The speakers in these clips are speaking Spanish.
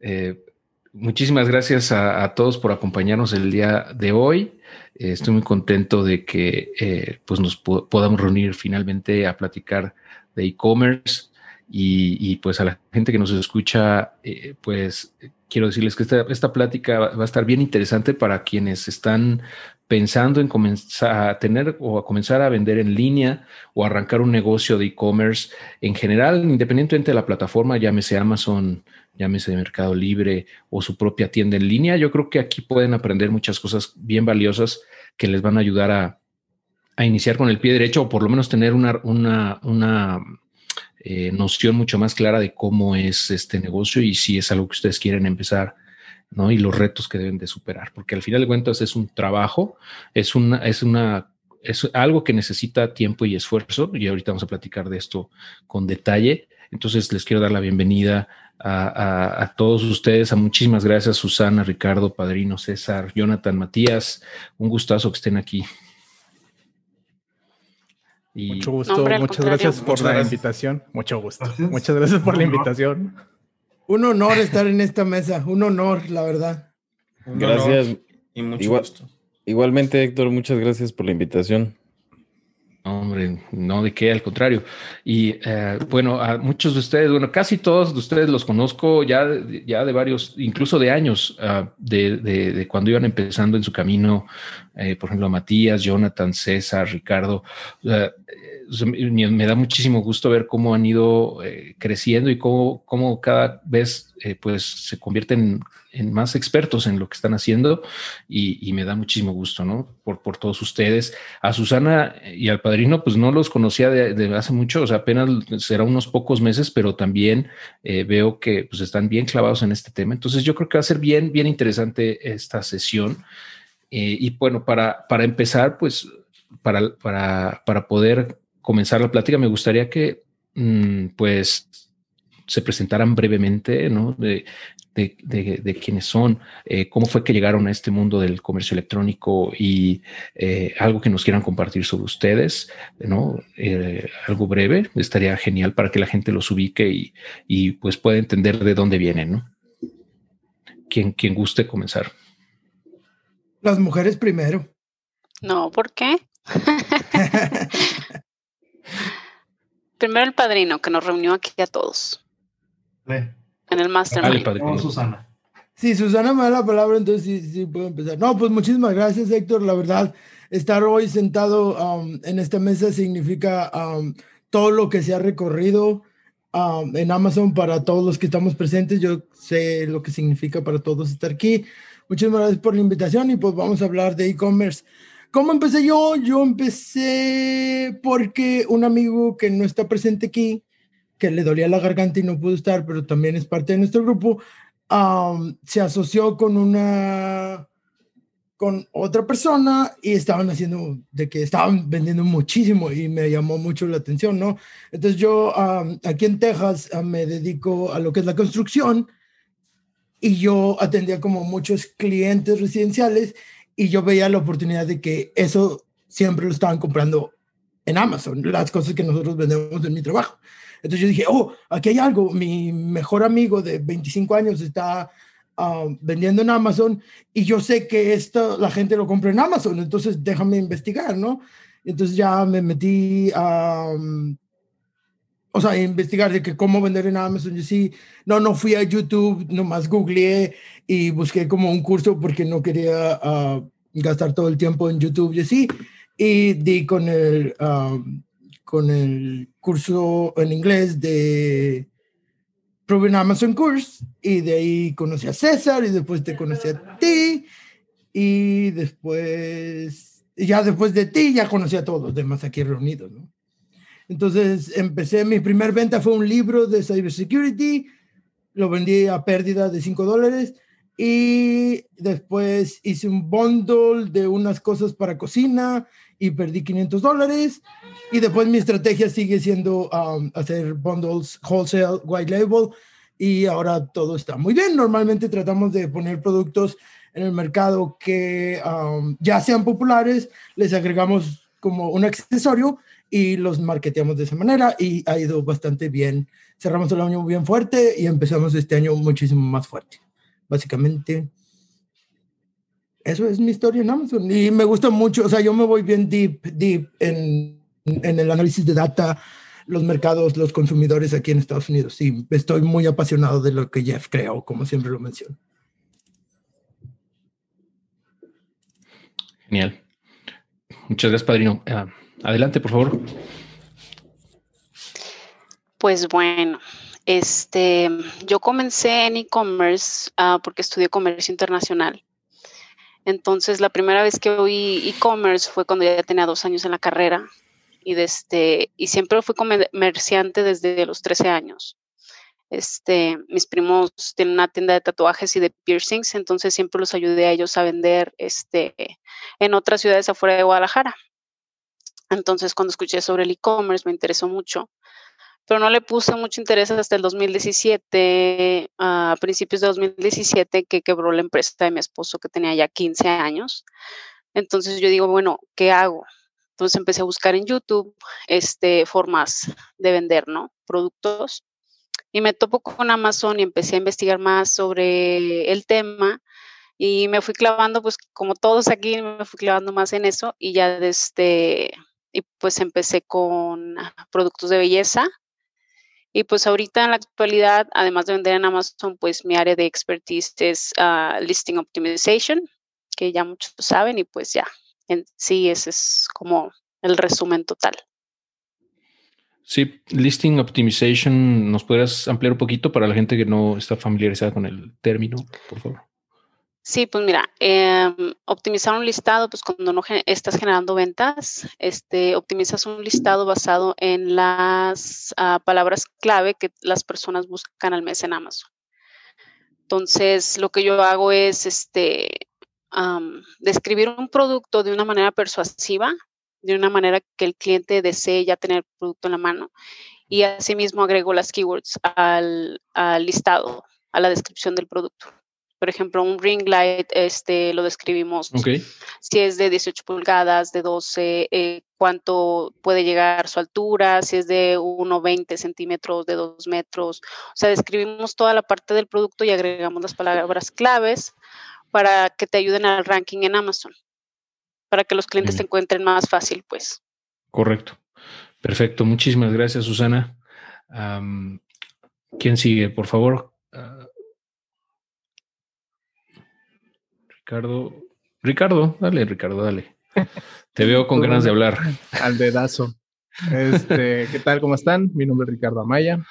Eh, muchísimas gracias a, todos por acompañarnos el día de hoy. Eh, estoy muy contento de que eh, pues nos podamos reunir finalmente a platicar de e-commerce y, pues a la gente que nos escucha, pues quiero decirles que esta, esta plática va a estar bien interesante para quienes están pensando en comenzar a tener o a comenzar a vender en línea o arrancar un negocio de e-commerce en general, independientemente de la plataforma, llámese Amazon, llámese Mercado Libre o su propia tienda en línea, yo creo que aquí pueden aprender muchas cosas bien valiosas que les van a ayudar a, iniciar con el pie derecho o por lo menos tener una, una, una eh, noción mucho más clara de cómo es este negocio y si es algo que ustedes quieren empezar ¿no? Y los retos que deben de superar, porque al final de cuentas es un trabajo, es una, es una, es algo que necesita tiempo y esfuerzo, y ahorita vamos a platicar de esto con detalle. Entonces les quiero dar la bienvenida a, todos ustedes, a muchísimas gracias, Susana, Ricardo, Padrino, César, Jonathan, Matías, un gustazo que estén aquí. Mucho gusto, muchas gracias por la invitación. Mucho gusto. Muchas gracias por la invitación. Un honor estar en esta mesa, un honor, la verdad. gracias. y mucho gusto. Igualmente, Héctor, muchas gracias por la invitación. Hombre, no de qué, al contrario. Y eh, bueno, a muchos de ustedes, bueno, casi todos de ustedes los conozco ya, ya de varios, incluso de años, ah, de, cuando iban empezando en su camino, eh, por ejemplo, Matías, Jonathan, César, Ricardo. Uh, me, da muchísimo gusto ver cómo han ido eh, creciendo y cómo, cómo, cada vez eh, pues se convierten más expertos en lo que están haciendo y, me da muchísimo gusto, ¿no? Por, por, todos ustedes. A Susana y al padrino, pues no los conocía de, hace mucho, o sea, apenas será unos pocos meses, pero también eh, veo que pues están bien clavados en este tema. Entonces yo creo que va a ser bien, bien interesante esta sesión. y bueno, para, para empezar, pues para, para, para poder comenzar la plática, me gustaría que mm, pues se presentaran brevemente, ¿no? De, quiénes son, eh, cómo fue que llegaron a este mundo del comercio electrónico y eh, algo que nos quieran compartir sobre ustedes, ¿no? Eh, algo breve, estaría genial para que la gente los ubique y, y pues pueda entender de dónde vienen, ¿no? Quien, quien guste comenzar. Las mujeres primero. No, ¿por qué? Primero el padrino que nos reunió aquí a todos. En el mastermind. Dale, Susana. Sí, Susana me da la palabra, entonces sí, sí puedo empezar. No, pues muchísimas gracias, Héctor. La verdad, estar hoy sentado um, en esta mesa significa um, todo lo que se ha recorrido um, en Amazon para todos los que estamos presentes. Yo sé lo que significa para todos estar aquí. Muchísimas gracias por la invitación y pues vamos a hablar de e-commerce. ¿Cómo empecé yo? Yo empecé porque un amigo que no está presente aquí, que le dolía la garganta y no pudo estar, pero también es parte de nuestro grupo, se asoció con una con otra persona y estaban haciendo de que estaban vendiendo muchísimo y me llamó mucho la atención, ¿no? Entonces yo aquí en Texas me dedico a lo que es la construcción y yo atendía como muchos clientes residenciales y yo veía la oportunidad de que eso siempre lo estaban comprando en Amazon, las cosas que nosotros vendemos en mi trabajo. Entonces yo dije, oh, aquí hay algo, mi mejor amigo de 25 años está ah, vendiendo en Amazon y yo sé que esto la gente lo compra en Amazon, entonces déjame investigar, ¿no? Entonces ya me metí a, o sea, investigar de que cómo vender en Amazon. Yo sí, no, no fui a YouTube, nomás googleé y busqué como un curso porque no quería ah, gastar todo el tiempo en YouTube y así. Y di con el, ah, con el curso en inglés de Proven Amazon Course y de ahí conocí a César y después te conocí a ti y después, ya después de ti ya conocí a todos los demás aquí reunidos, ¿no? Entonces empecé, mi primer venta fue un libro de cybersecurity, lo vendí a pérdida de 5 dólares y después hice un bundle de unas cosas para cocina y perdí 500 dólares. Y después mi estrategia sigue siendo um, hacer bundles wholesale, white label y ahora todo está muy bien. Normalmente tratamos de poner productos en el mercado que um, ya sean populares, les agregamos como un accesorio y los marketeamos de esa manera y ha ido bastante bien. Cerramos el año bien fuerte y empezamos este año muchísimo más fuerte. Básicamente, eso es mi historia en Amazon y me gusta mucho, o sea, yo me voy bien deep, deep en, en el análisis de data, los mercados, los consumidores aquí en Estados Unidos. Sí, estoy muy apasionado de lo que Jeff creó, como siempre lo menciono. Genial. Muchas gracias, padrino. Ah, adelante, por favor. Pues bueno, este, yo comencé en e-commerce ah, porque estudié comercio internacional. Entonces, la primera vez que oí e-commerce fue cuando ya tenía dos años en la carrera y, desde, este, y siempre fui comerciante desde los 13 años. Este, mis primos tienen una tienda de tatuajes y de piercings, entonces siempre los ayudé a ellos a vender este, en otras ciudades afuera de Guadalajara. Entonces, cuando escuché sobre el e-commerce, me interesó mucho, pero no le puse mucho interés hasta el 2017, a principios de 2017, que quebró la empresa de mi esposo, que tenía ya 15 años. Entonces, yo digo, bueno, ¿qué hago? Entonces empecé a buscar en YouTube este, formas de vender, ¿no? Productos. Y me topo con Amazon y empecé a investigar más sobre el tema y me fui clavando, pues como todos aquí, me fui clavando más en eso y ya desde, y pues empecé con productos de belleza. Y pues ahorita en la actualidad, además de vender en Amazon, pues mi área de expertise es ah, Listing Optimization, que ya muchos saben y pues ya, sí, ese es como el resumen total. Sí, listing optimization, ¿nos podrías ampliar un poquito para la gente que no está familiarizada con el término, por favor? Sí, pues mira, em, optimizar un listado, pues cuando no estás generando ventas, este, optimizas un listado basado en las ah, palabras clave que las personas buscan al mes en Amazon. Entonces, lo que yo hago es, este, describir un producto de una manera persuasiva, de una manera que el cliente desee ya tener el producto en la mano. Y asimismo agrego las keywords al, listado, a la descripción del producto. Por ejemplo, un ring light, este, lo describimos. Si es de 18 pulgadas, de 12, eh, cuánto puede llegar su altura, si es de 1,20 centímetros, de 2 metros. O sea, describimos toda la parte del producto y agregamos las palabras claves para que te ayuden al ranking en Amazon, para que los clientes te encuentren más fácil, pues. Correcto. Perfecto. Muchísimas gracias, Susana. ¿Quién sigue, por favor? Ricardo. Ricardo, dale, Ricardo, dale. Te veo con ganas de hablar. Al dedazo. Este, ¿Qué tal? ¿Cómo están? Mi nombre es Ricardo Amaya.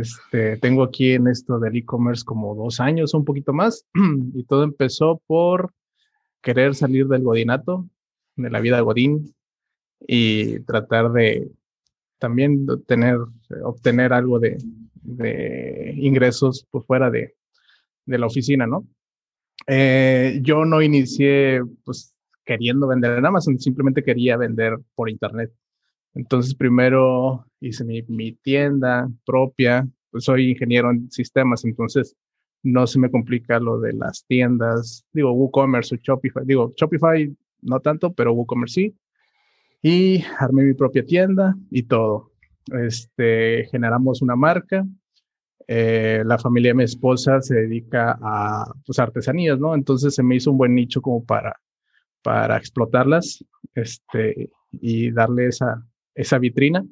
Este, tengo aquí en esto del e-commerce como dos años, un poquito más, y todo empezó por querer salir del godinato, de la vida godín, y tratar de también tener, obtener algo de, ingresos por fuera de, la oficina, ¿no? Eh, yo no inicié pues queriendo vender en Amazon, simplemente quería vender por internet. Entonces, primero hice mi, tienda propia, pues soy ingeniero en sistemas, entonces no se me complica lo de las tiendas, digo WooCommerce o Shopify, digo Shopify no tanto, pero WooCommerce sí. Y armé mi propia tienda y todo. Este, generamos una marca. Eh, la familia de mi esposa se dedica a pues, artesanías, ¿no? Entonces se me hizo un buen nicho como para, para explotarlas este, y darle esa, esa vitrina.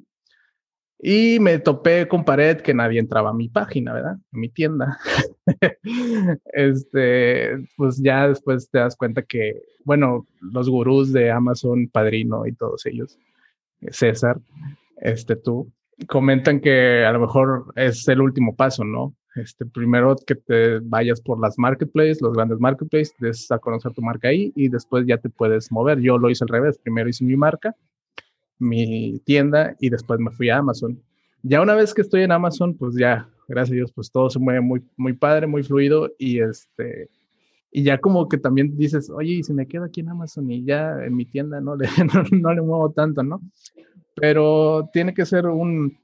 Y me topé con pared que nadie entraba a mi página, ¿verdad? A mi tienda. este, pues ya después te das cuenta que, bueno, los gurús de Amazon, Padrino y todos ellos, César, este tú, comentan que a lo mejor es el último paso, ¿no? Este, primero que te vayas por las marketplaces, los grandes marketplaces, des a conocer tu marca ahí y después ya te puedes mover. Yo lo hice al revés, primero hice mi marca mi tienda y después me fui a Amazon. Ya una vez que estoy en Amazon, pues ya, gracias a Dios, pues todo se mueve muy, muy padre, muy fluido y este, y ya como que también dices, oye, y si me quedo aquí en Amazon y ya en mi tienda no le, no, le muevo tanto, ¿no? Pero tiene que ser un,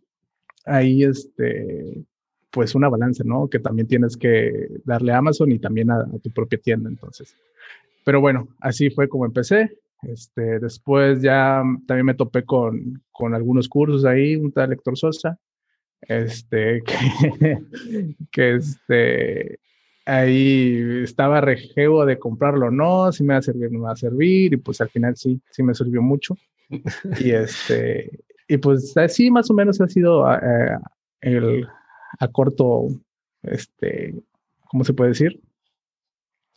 ahí este, pues una balanza, ¿no? Que también tienes que darle a Amazon y también a, tu propia tienda, entonces. Pero bueno, así fue como empecé Este, después ya también me topé con, con algunos cursos ahí, un tal lector Sosa, este, que, que este, ahí estaba rejeo de comprarlo o no, si me va a servir, no me va a servir, y pues al final sí, sí me sirvió mucho. Y este, y pues así más o menos ha sido eh, el, a corto, este, ¿cómo se puede decir?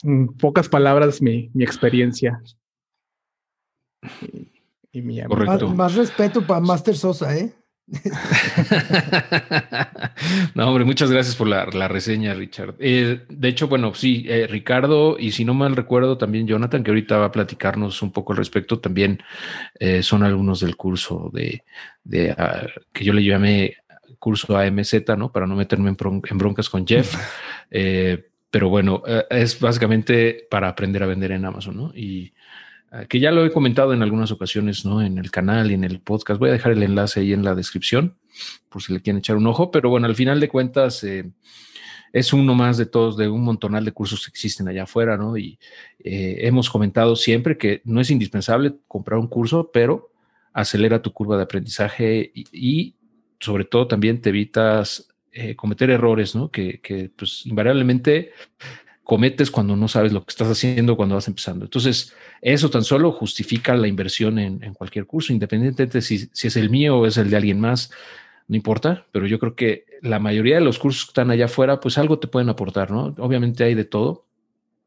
En pocas palabras, mi, mi experiencia. Y, mi más, más, respeto para Master Sosa, ¿eh? no, hombre, muchas gracias por la, reseña, Richard. Eh, de hecho, bueno, sí, eh, Ricardo, y si no mal recuerdo, también Jonathan, que ahorita va a platicarnos un poco al respecto, también eh, son algunos del curso de, de ah, que yo le llamé curso AMZ, ¿no? Para no meterme en, broncas con Jeff. pero bueno, es básicamente para aprender a vender en Amazon, ¿no? Y que ya lo he comentado en algunas ocasiones, ¿no? En el canal y en el podcast. Voy a dejar el enlace ahí en la descripción por si le quieren echar un ojo, pero bueno, al final de cuentas eh, es uno más de todos, de un montonal de cursos que existen allá afuera, ¿no? Y eh, hemos comentado siempre que no es indispensable comprar un curso, pero acelera tu curva de aprendizaje y, sobre todo también te evitas eh, cometer errores, ¿no? Que, que pues invariablemente cometes cuando no sabes lo que estás haciendo cuando vas empezando. Entonces, eso tan solo justifica la inversión en, cualquier curso, independientemente de si, si, es el mío o es el de alguien más, no importa, pero yo creo que la mayoría de los cursos que están allá afuera, pues algo te pueden aportar, ¿no? Obviamente hay de todo.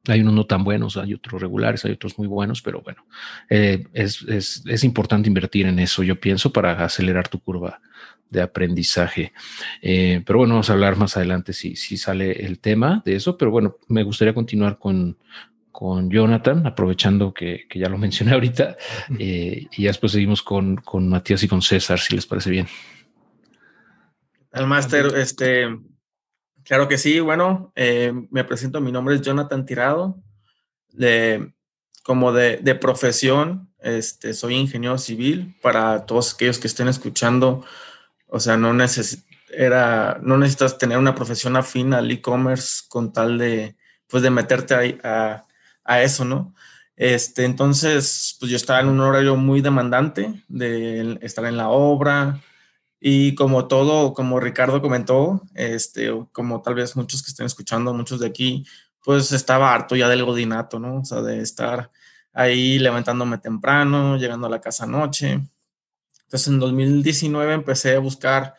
Hay unos no tan buenos, hay otros regulares, hay otros muy buenos, pero bueno, eh, es, es, es importante invertir en eso, yo pienso, para acelerar tu curva de aprendizaje. Eh, pero bueno, vamos a hablar más adelante si, si sale el tema de eso, pero bueno, me gustaría continuar con, con Jonathan, aprovechando que, ya lo mencioné ahorita, eh, y después seguimos con, con, Matías y con César, si les parece bien. Al máster, este, claro que sí, bueno, eh, me presento, mi nombre es Jonathan Tirado, de, como de, de profesión, este, soy ingeniero civil, para todos aquellos que estén escuchando, o sea, no, era, no necesitas tener una profesión afín al e-commerce con tal de, pues, de meterte a, a, eso, ¿no? Este, entonces, pues yo estaba en un horario muy demandante de estar en la obra y como todo, como Ricardo comentó, este, como tal vez muchos que estén escuchando, muchos de aquí, pues estaba harto ya del godinato, ¿no? O sea, de estar ahí levantándome temprano, llegando a la casa noche. Entonces en 2019 empecé a buscar,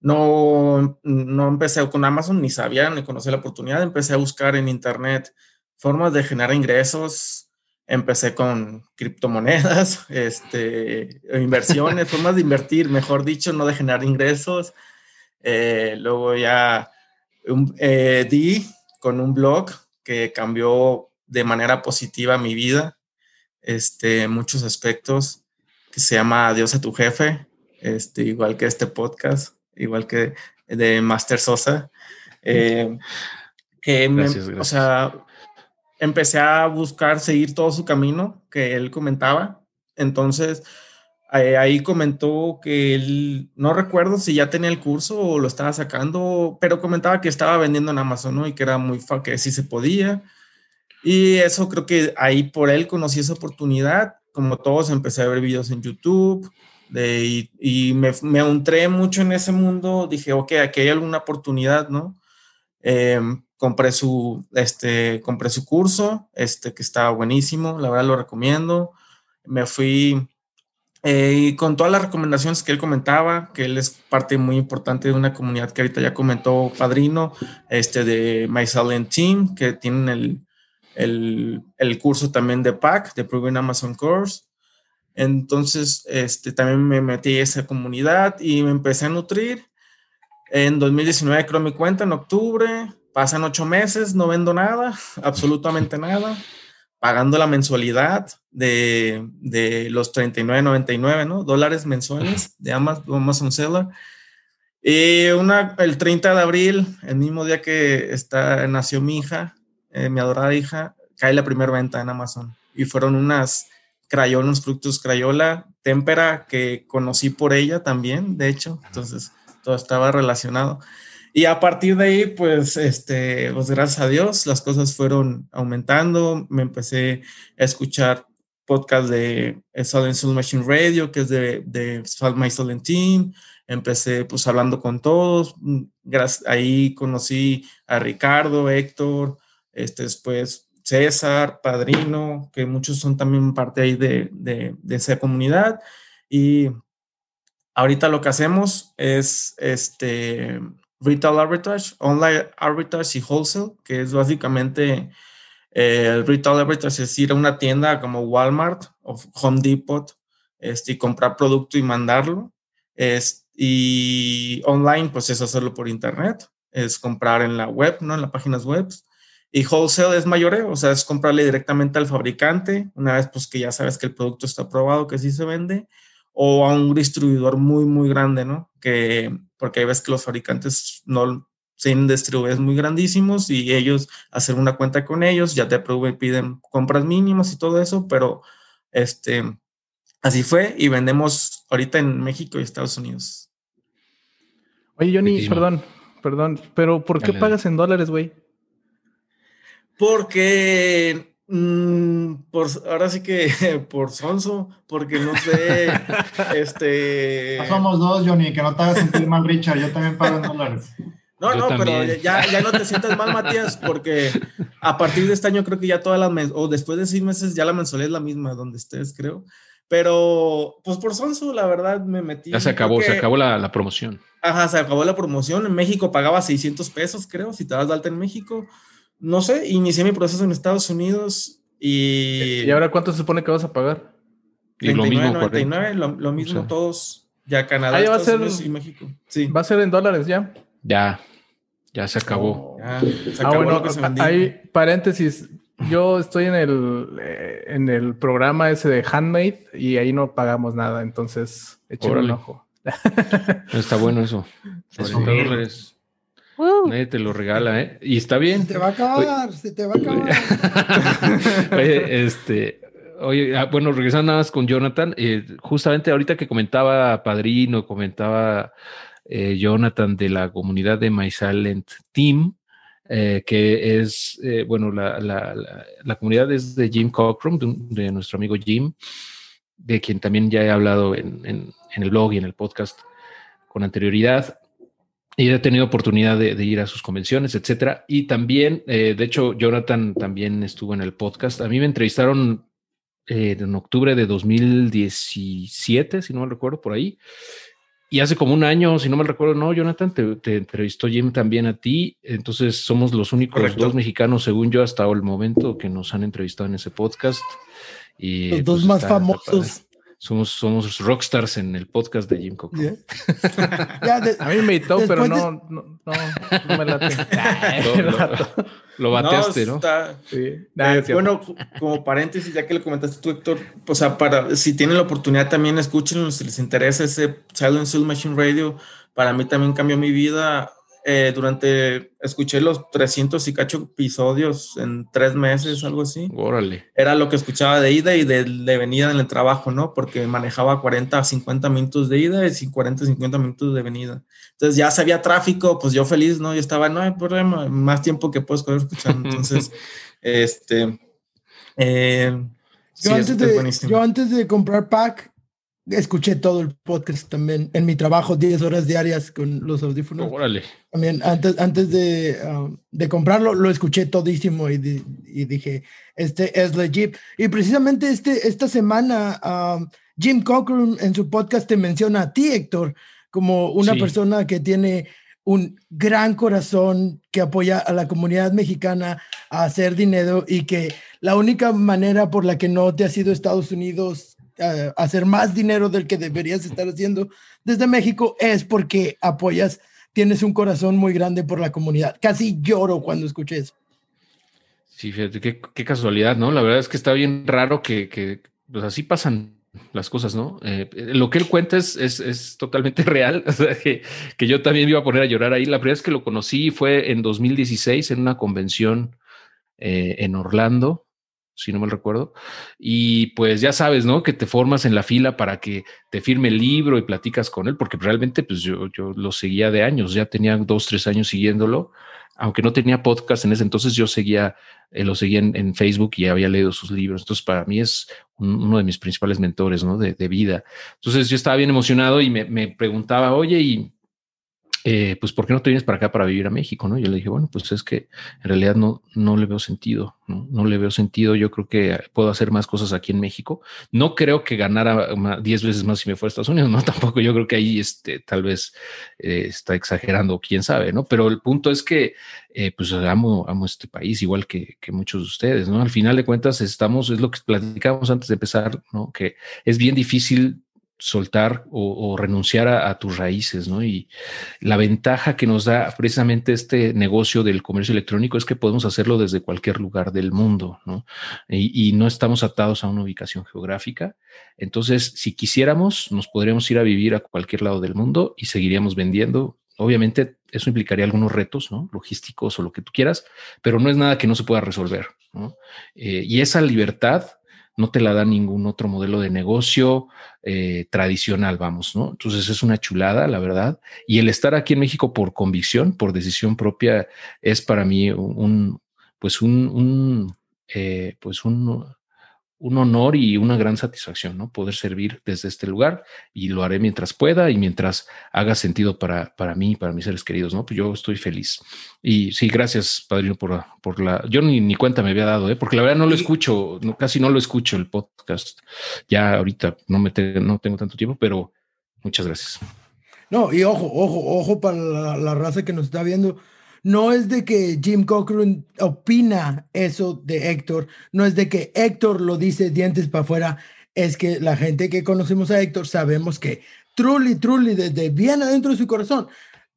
no, no empecé con Amazon, ni sabía, ni conocía la oportunidad, empecé a buscar en Internet formas de generar ingresos, empecé con criptomonedas, este, inversiones, formas de invertir, mejor dicho, no de generar ingresos. Eh, luego ya eh, di con un blog que cambió de manera positiva mi vida, este, muchos aspectos que se llama Adiós a tu jefe, este, igual que este podcast, igual que de Master Sosa. Eh, que o sea, empecé a buscar seguir todo su camino que él comentaba. Entonces, eh, ahí comentó que él, no recuerdo si ya tenía el curso o lo estaba sacando, pero comentaba que estaba vendiendo en Amazon, ¿no? Y que era muy, que sí se podía. Y eso creo que ahí por él conocí esa oportunidad como todos, empecé a ver videos en YouTube de, y, me, me entré mucho en ese mundo. Dije, ok, aquí hay alguna oportunidad, ¿no? Em, compré, su, este, compré su curso, este, que estaba buenísimo, la verdad lo recomiendo. Me fui eh, con todas las recomendaciones que él comentaba, que él es parte muy importante de una comunidad que ahorita ya comentó Padrino, este, de My Silent Team, que tienen el el, el curso también de PAC, de Proven Amazon Course. Entonces, este, también me metí a esa comunidad y me empecé a nutrir. En 2019 creo mi cuenta, en octubre, pasan ocho meses, no vendo nada, absolutamente nada, pagando la mensualidad de, de los 39.99 ¿no? dólares mensuales de Amazon, Amazon Seller. Y una, el 30 de abril, el mismo día que está, nació mi hija, eh, mi adorada hija, cae la primera venta en Amazon. Y fueron unas Crayola, unos productos Crayola, témpera, que conocí por ella también, de hecho. Entonces, todo estaba relacionado. Y a partir de ahí, pues, este, pues gracias a Dios, las cosas fueron aumentando. Me empecé a escuchar podcast de Silent Soul Machine Radio, que es de, de My Silent Team. Empecé pues hablando con todos. ahí conocí a Ricardo, Héctor, este, después César, Padrino, que muchos son también parte ahí de, de, esa comunidad. Y ahorita lo que hacemos es este retail arbitrage, online arbitrage y wholesale, que es básicamente eh, el retail arbitrage, es ir a una tienda como Walmart o Home Depot este, y comprar producto y mandarlo. Es, y online, pues es hacerlo por internet, es comprar en la web, ¿no? En las páginas web. Y wholesale es mayoreo, o sea, es comprarle directamente al fabricante, una vez pues que ya sabes que el producto está aprobado, que sí se vende, o a un distribuidor muy, muy grande, ¿no? Que, porque hay veces que los fabricantes no tienen distribuidores muy grandísimos y ellos hacen una cuenta con ellos, ya te piden compras mínimas y todo eso, pero este, así fue y vendemos ahorita en México y Estados Unidos. Oye, Johnny, perdón, perdón, pero ¿por qué pagas en dólares, güey? Porque Mm, por, ahora sí que por sonso, porque no sé, este... somos dos, Johnny, que no te hagas sentir mal, Richard, yo también pago en dólares. No, no, pero ya, ya no te sientas mal, Matías, porque a partir de este año creo que ya todas las o después de seis meses ya la mensualidad es la misma, donde estés, creo. Pero, pues por Sonso, la verdad, me metí. Ya se acabó, se acabó la, la, promoción. Ajá, se acabó la promoción. En México pagaba 600 pesos, creo, si te das de alta en México no sé, inicié mi proceso en Estados Unidos y... ¿Y ahora cuánto se supone que vas a pagar? 39, lo mismo, 99, lo, mismo todos, ya Canadá, ah, Estados Unidos y México. Sí. Va a ser en dólares ya. Ya, ya se acabó. ah, bueno, hay paréntesis. Yo estoy en el, eh, en el programa ese de Handmade y ahí no pagamos nada, entonces échale un ojo. Está bueno eso. Nadie te lo regala, ¿eh? Y está bien. Se te va a acabar, se te va a acabar. oye, este, oye, ah, bueno, regresando nada más con Jonathan, eh, justamente ahorita que comentaba Padrino, comentaba eh, Jonathan de la comunidad de My Silent Team, eh, que es, bueno, la, la, la, comunidad es de Jim Cockrum, de, nuestro amigo Jim, de quien también ya he hablado en, en, en el blog y en el podcast con anterioridad y he tenido oportunidad de, ir a sus convenciones, etcétera. Y también, eh, de hecho, Jonathan también estuvo en el podcast. A mí me entrevistaron eh, en octubre de 2017, si no me recuerdo, por ahí. Y hace como un año, si no me recuerdo, no, Jonathan, te, entrevistó Jim también a ti. Entonces somos los únicos dos mexicanos, según yo, hasta el momento que nos han entrevistado en ese podcast. Y, los dos pues, más famosos. Somos, somos rockstars en el podcast de Jim Coco. a mí me invitó, pero no, no, no, me late. lo, bateaste, ¿no? sí. Eh, bueno, como paréntesis, ya que le comentaste tú, Héctor, o sea, para, si tienen la oportunidad también escúchenlo, si les interesa ese Silent Soul Machine Radio, para mí también cambió mi vida. Eh, durante, escuché los 300 y cacho episodios en tres meses, algo así. Órale. Era lo que escuchaba de ida y de, venida en el trabajo, ¿no? Porque manejaba 40 a 50 minutos de ida y 40 a 50 minutos de venida. Entonces ya sabía tráfico, pues yo feliz, ¿no? Yo estaba, no hay problema, más tiempo que puedo escoger escuchando. Entonces, este... Eh, yo, antes de, yo antes de comprar pack, escuché todo el podcast también en mi trabajo, 10 horas diarias con los audífonos. Órale. También antes, antes de, um, de comprarlo, lo escuché todísimo y, y, dije, este es legit. Y precisamente este, esta semana, um, Jim Cochran en su podcast te menciona a ti, Héctor, como una persona que tiene un gran corazón que apoya a la comunidad mexicana a hacer dinero y que la única manera por la que no te has ido a Estados Unidos hacer más dinero del que deberías estar haciendo desde México es porque apoyas, tienes un corazón muy grande por la comunidad. Casi lloro cuando escuché eso. Sí, fíjate, qué, casualidad, ¿no? La verdad es que está bien raro que, pues así pasan las cosas, ¿no? Eh, lo que él cuenta es, es, totalmente real, o sea, que, que, yo también me iba a poner a llorar ahí. La primera vez que lo conocí fue en 2016 en una convención eh, en Orlando si no mal recuerdo. Y pues ya sabes, ¿no? Que te formas en la fila para que te firme el libro y platicas con él, porque realmente pues yo, yo lo seguía de años, ya tenía dos, tres años siguiéndolo. Aunque no tenía podcast en ese entonces, yo seguía, eh, lo seguía en, Facebook y había leído sus libros. Entonces, para mí es uno de mis principales mentores, ¿no? De, de, vida. Entonces, yo estaba bien emocionado y me, me preguntaba, oye, ¿y eh, pues, ¿por qué no te vienes para acá para vivir a México? ¿no? Yo le dije, bueno, pues es que en realidad no, no le veo sentido, ¿no? no le veo sentido. Yo creo que puedo hacer más cosas aquí en México. No creo que ganara 10 veces más si me fuera a Estados Unidos, no, tampoco. Yo creo que ahí este, tal vez eh, está exagerando, quién sabe, ¿no? Pero el punto es que, eh, pues amo, amo este país, igual que, que, muchos de ustedes, ¿no? Al final de cuentas, estamos, es lo que platicamos antes de empezar, ¿no? Que es bien difícil soltar o, renunciar a, tus raíces, ¿no? Y la ventaja que nos da precisamente este negocio del comercio electrónico es que podemos hacerlo desde cualquier lugar del mundo, ¿no? Y, no estamos atados a una ubicación geográfica. Entonces, si quisiéramos, nos podríamos ir a vivir a cualquier lado del mundo y seguiríamos vendiendo. Obviamente, eso implicaría algunos retos, ¿no? Logísticos o lo que tú quieras, pero no es nada que no se pueda resolver, ¿no? Eh, y esa libertad no te la da ningún otro modelo de negocio eh, tradicional, vamos, ¿no? Entonces es una chulada, la verdad. Y el estar aquí en México por convicción, por decisión propia, es para mí un, pues un, un eh, pues un, un honor y una gran satisfacción, ¿no? Poder servir desde este lugar y lo haré mientras pueda y mientras haga sentido para, para mí y para mis seres queridos, ¿no? Pues yo estoy feliz. Y sí, gracias, padrino, por, por la... Yo ni, ni cuenta me había dado, ¿eh? Porque la verdad no lo escucho, no, casi no lo escucho el podcast. Ya ahorita no, me no tengo tanto tiempo, pero muchas gracias. No, y ojo, ojo, ojo para la, la raza que nos está viendo no es de que Jim Cochran opina eso de Héctor, no es de que Héctor lo dice dientes para afuera, es que la gente que conocemos a Héctor sabemos que truly, truly, desde bien adentro de su corazón,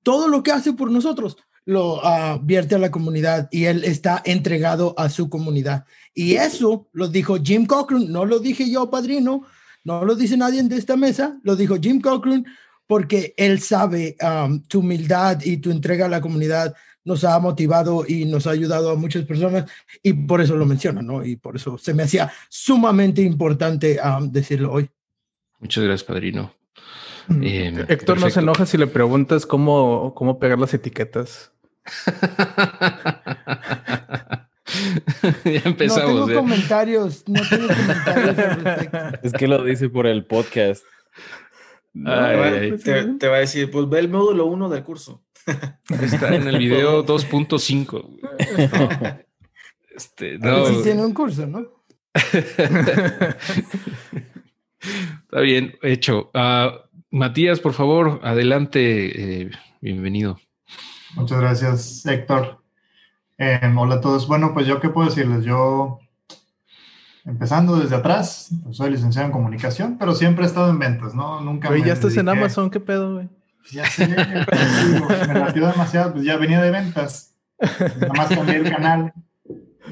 todo lo que hace por nosotros lo advierte a la comunidad y él está entregado a su comunidad. Y eso lo dijo Jim Cochran, no lo dije yo, padrino, no lo dice nadie de esta mesa, lo dijo Jim Cochran porque él sabe um, tu humildad y tu entrega a la comunidad nos ha motivado y nos ha ayudado a muchas personas y por eso lo menciona, ¿no? Y por eso se me hacía sumamente importante um, decirlo hoy. Muchas gracias, padrino. Mm. Eh, Héctor no se enoja si le preguntas cómo, cómo pegar las etiquetas. ya empezamos. No tengo comentarios, no tengo comentarios al respecto. Es que lo dice por el podcast. Pues te, va a decir, pues ve el módulo 1 del curso. Está en el video 2.5. Este, no. tiene un curso, ¿no? Está bien, hecho. Uh, Matías, por favor, adelante. Eh, bienvenido. Muchas gracias, Héctor. Eh, hola a todos. Bueno, pues yo qué puedo decirles. Yo, empezando desde atrás, pues soy licenciado en comunicación, pero siempre he estado en ventas, ¿no? Nunca. Oye, ya estás en Amazon, ¿qué pedo, güey? Ya sé, me latió demasiado, pues ya venía de ventas. Nada más cambié el canal.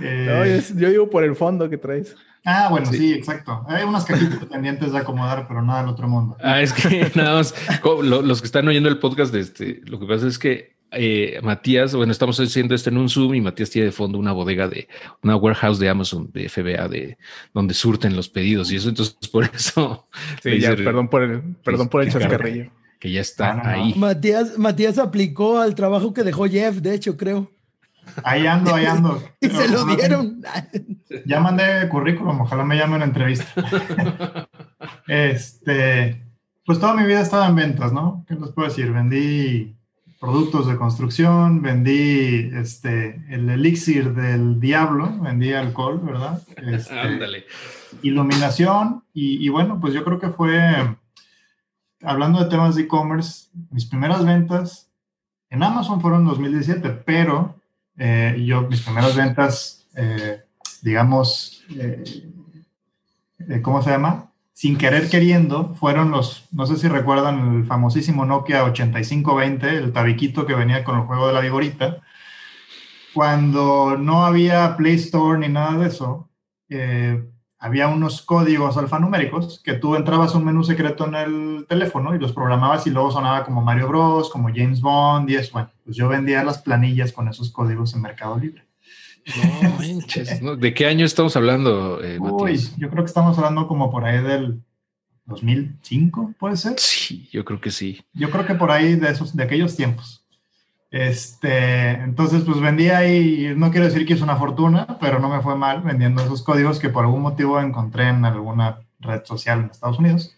Eh, yo digo por el fondo que traes. Ah, bueno, sí. exacto. Hay unas cajitas pendientes de acomodar, pero nada del otro mundo. Ah, es que nada más, los que están oyendo el podcast, de este, lo que pasa es que eh, Matías, bueno, estamos haciendo esto en un Zoom y Matías tiene de fondo una bodega de una warehouse de Amazon, de FBA, de donde surten los pedidos y eso, entonces por eso. Sí, ya, perdón por el, perdón por el chascarrillo que ya está ahí. Matías, Matías aplicó al trabajo que dejó Jeff, de hecho, creo. Ahí ando, ahí ando. y se lo dieron. ya mandé currículum, ojalá me llamen a entrevista. este, pues toda mi vida estaba en ventas, ¿no? ¿Qué les puedo decir? Vendí productos de construcción, vendí este, el elixir del diablo, vendí alcohol, ¿verdad? Este, Ándale. Iluminación, y, y bueno, pues yo creo que fue hablando de temas de e-commerce, mis primeras ventas en Amazon fueron en 2017, pero eh, yo, mis primeras ventas, eh, digamos, eh, ¿cómo se llama? Sin querer queriendo, fueron los, no sé si recuerdan el famosísimo Nokia 8520, el tabiquito que venía con el juego de la vigorita. Cuando no había Play Store ni nada de eso, había unos códigos alfanuméricos que tú entrabas a un menú secreto en el teléfono y los programabas y luego sonaba como Mario Bros, como James Bond y eso. Bueno, pues yo vendía las planillas con esos códigos en Mercado Libre. No manches, ¿de qué año estamos hablando? Eh, Uy, yo creo que estamos hablando como por ahí del 2005, ¿puede ser? Sí, yo creo que sí. Yo creo que por ahí de esos, de aquellos tiempos. Este, entonces, pues vendí ahí, no quiero decir que es una fortuna, pero no me fue mal vendiendo esos códigos que por algún motivo encontré en alguna red social en Estados Unidos.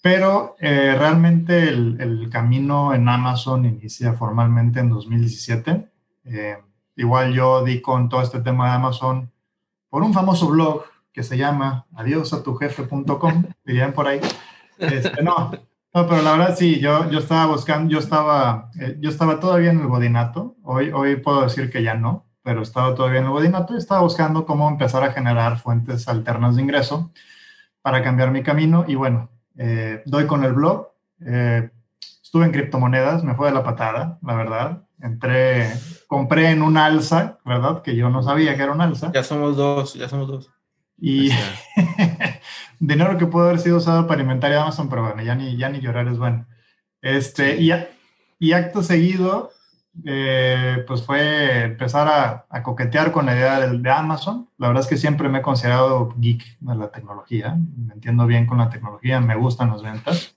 Pero eh, realmente el, camino en Amazon inicia formalmente en 2017. Eh, igual yo di con todo este tema de Amazon por un famoso blog que se llama adiosatujefe.com, dirían por ahí. Este, no, no, pero la verdad sí, yo, yo estaba buscando, yo estaba, eh, yo estaba todavía en el godinato, hoy, hoy puedo decir que ya no, pero estaba todavía en el godinato y estaba buscando cómo empezar a generar fuentes alternas de ingreso para cambiar mi camino y bueno, eh, doy con el blog, eh, estuve en criptomonedas, me fue de la patada, la verdad, entré, compré en un alza, ¿verdad? Que yo no sabía que era un alza. Ya somos dos, ya somos dos. Y dinero que puede haber sido usado para alimentar Amazon, pero bueno, ya ni, ya ni llorar es bueno. Este, y, y acto seguido, eh, pues fue empezar a, a, coquetear con la idea de, de, Amazon. La verdad es que siempre me he considerado geek de la tecnología, me entiendo bien con la tecnología, me gustan las ventas.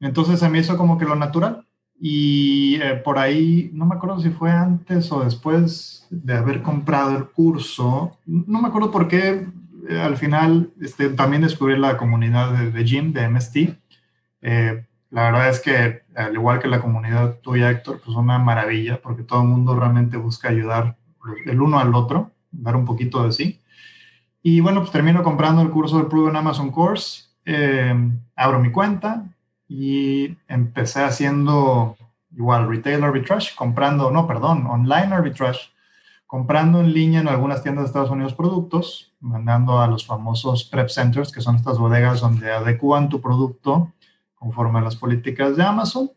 Entonces se me hizo como que lo natural. Y eh, por ahí, no me acuerdo si fue antes o después de haber comprado el curso, no me acuerdo por qué eh, al final este, también descubrí la comunidad de, de Jim, de MST. Eh, la verdad es que, al igual que la comunidad tuya, Héctor, pues una maravilla, porque todo el mundo realmente busca ayudar el uno al otro, dar un poquito de sí. Y bueno, pues termino comprando el curso de Proven Amazon Course, eh, abro mi cuenta y empecé haciendo igual retail arbitrage, comprando, no, perdón, online arbitrage, comprando en línea en algunas tiendas de Estados Unidos productos, mandando a los famosos prep centers, que son estas bodegas donde adecuan tu producto conforme a las políticas de Amazon.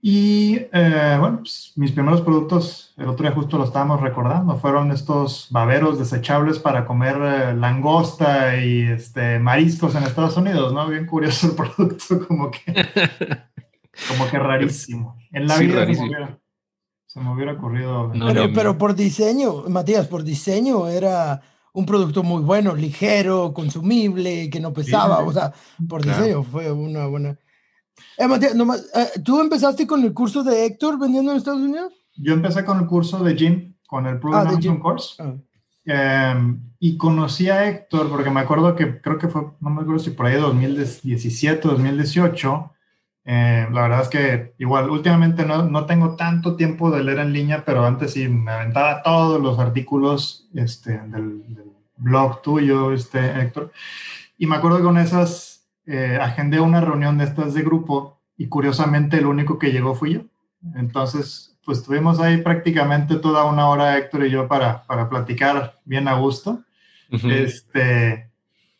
Y eh, bueno, pues, mis primeros productos, el otro día justo lo estábamos recordando, fueron estos baberos desechables para comer eh, langosta y este, mariscos en Estados Unidos, ¿no? Bien curioso el producto, como que, como que rarísimo. En la vida se me, hubiera, ocurrido. pero, pero por diseño, Matías, por diseño era un producto muy bueno, ligero, consumible, que no pesaba, o sea, por diseño fue una buena... Eh, Matías, eh, ¿tú empezaste con el curso de Héctor vendiendo en Estados Unidos? Yo empecé con el curso de Jim, con el Proven ah, Course. Ah. Em, y conocí a Héctor porque me acuerdo que creo que fue, no me acuerdo si por ahí 2017 2018. Eh, la verdad es que igual últimamente no, no, tengo tanto tiempo de leer en línea, pero antes sí me aventaba todos los artículos este, del, del blog tuyo, este, Héctor. Y me acuerdo que con esas eh, agendé una reunión de estas de grupo y curiosamente el único que llegó fui yo. Entonces, pues tuvimos ahí prácticamente toda una hora Héctor y yo para, para platicar bien a gusto. Este,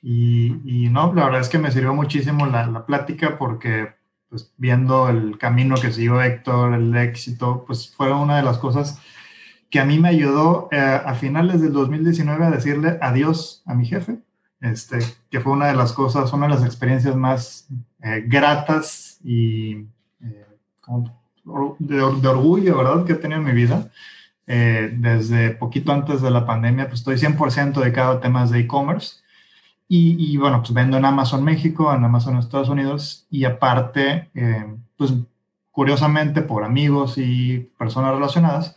y, y, no, la verdad es que me sirvió muchísimo la, la plática porque pues viendo el camino que siguió Héctor, el éxito, pues fue una de las cosas que a mí me ayudó eh, a finales del 2019 a decirle adiós a mi jefe, este, que fue una de las cosas, una de las experiencias más eh, gratas y eh, de, orgullo, ¿verdad?, que he tenido en mi vida. desde poquito antes de la pandemia, pues estoy 100% dedicado a temas de e-commerce. Y, y, bueno, pues vendo en Amazon México, en Amazon Estados Unidos y aparte, pues curiosamente por amigos y personas relacionadas,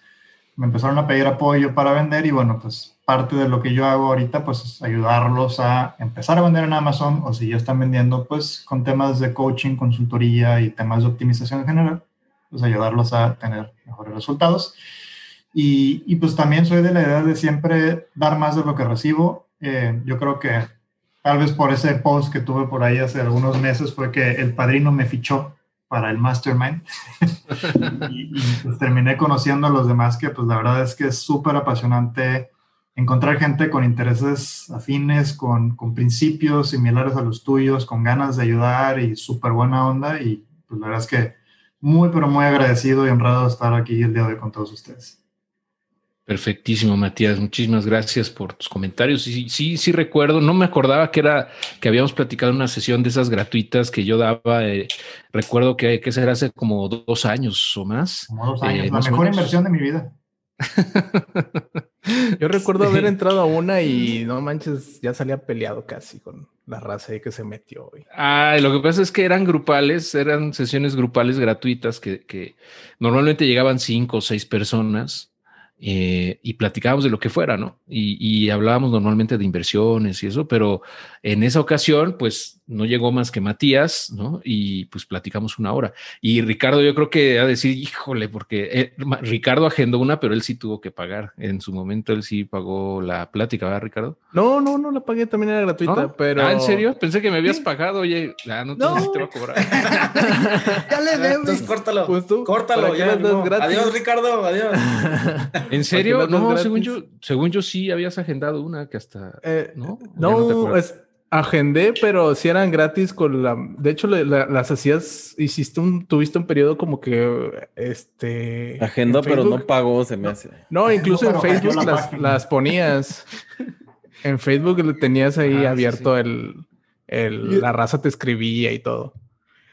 me empezaron a pedir apoyo para vender y bueno, pues parte de lo que yo hago ahorita pues es ayudarlos a empezar a vender en Amazon o si ya están vendiendo pues con temas de coaching, consultoría y temas de optimización en general, pues ayudarlos a tener mejores resultados. Y, y pues también soy de la idea de siempre dar más de lo que recibo. Eh, yo creo que tal vez por ese post que tuve por ahí hace algunos meses fue que el padrino me fichó para el mastermind y, pues, terminé conociendo a los demás que pues la verdad es que es súper apasionante encontrar gente con intereses afines, con, con, principios similares a los tuyos, con ganas de ayudar y súper buena onda y pues la verdad es que muy pero muy agradecido y honrado de estar aquí el día de hoy con todos ustedes. Perfectísimo, Matías. Muchísimas gracias por tus comentarios. Sí, sí, sí recuerdo. No me acordaba que era que habíamos platicado una sesión de esas gratuitas que yo daba. Eh, recuerdo que, que será hace como dos años o más. Como dos años. Eh, la mejor inversión de mi vida. Yo recuerdo haber entrado a una y no manches, ya salía peleado casi con la raza ahí que se metió. Ah, lo que pasa es que eran grupales, eran sesiones grupales gratuitas que, que normalmente llegaban cinco o seis personas eh, y platicábamos de lo que fuera, ¿no? Y, hablábamos normalmente de inversiones y eso, pero en esa ocasión, pues no llegó más que Matías, ¿no? Y pues platicamos una hora. Y Ricardo, yo creo que a decir, híjole, porque eh, Ricardo agendó una, pero él sí tuvo que pagar. En su momento él sí pagó la plática, ¿verdad, Ricardo? No, no, no la pagué, también era gratuita, pero. Ah, ¿en serio? Pensé que me habías pagado, oye, ya no, te, voy a cobrar. ya le debo. Entonces córtalo. Pues tú, córtalo, ya. Adiós, Ricardo, adiós. ¿En serio? No, según yo, según yo sí habías agendado una que hasta. Eh, no, no, es, agendé, pero si eran gratis con la. De hecho, las hacías, hiciste un, tuviste un periodo como que este. Agendó, pero no pagó, se me hace. No, incluso en Facebook las, ponías. en Facebook tenías ahí ah, abierto el, el, la raza te escribía y todo.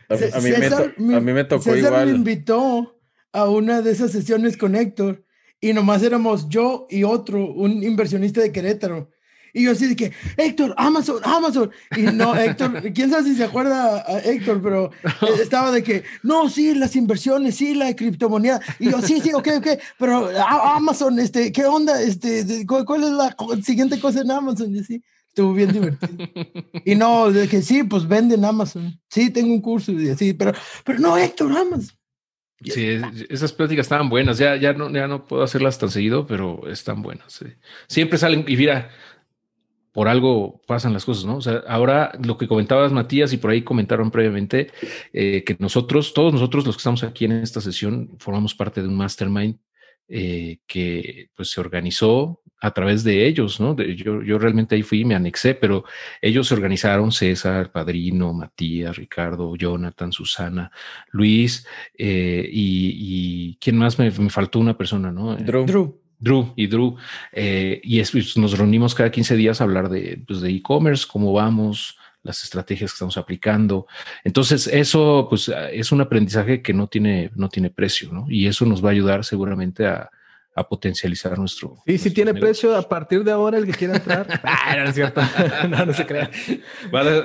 A, mí, me, a mí me tocó César igual. me invitó a una de esas sesiones con Héctor y nomás éramos yo y otro, un inversionista de Querétaro. Y yo así de que, Héctor, Amazon, Amazon. Y no, Héctor, quién sabe si se acuerda a Héctor, pero estaba de que, no, sí, las inversiones, sí, la criptomoneda. Y yo, sí, sí, ok, ok, pero Amazon, este, ¿qué onda? Este, ¿cuál, es la siguiente cosa en Amazon? Y así, estuvo bien divertido. Y no, de que sí, pues venden Amazon. Sí, tengo un curso y así, pero, pero no, Héctor, Amazon. Sí, esas pláticas estaban buenas. Ya, ya, no, ya no puedo hacerlas tan seguido, pero están buenas. Siempre salen y mira, por algo pasan las cosas, ¿no? O sea, ahora lo que comentabas, Matías, y por ahí comentaron previamente, eh, que nosotros, todos nosotros los que estamos aquí en esta sesión, formamos parte de un mastermind eh, que pues se organizó a través de ellos, ¿no? yo, yo realmente ahí fui y me anexé, pero ellos se organizaron, César, Padrino, Matías, Ricardo, Jonathan, Susana, Luis, eh, y, ¿quién más? Me, faltó una persona, ¿no? Drew. Drew. Drew y Drew, eh, y pues, nos reunimos cada 15 días a hablar de pues, e-commerce, cómo vamos, las estrategias que estamos aplicando. Entonces, eso pues es un aprendizaje que no tiene, no tiene precio, ¿no? Y eso nos va a ayudar seguramente a, a potencializar nuestro. Y si tiene precio a partir de ahora el que quiera entrar. ah, no, es cierto. no, no se crea.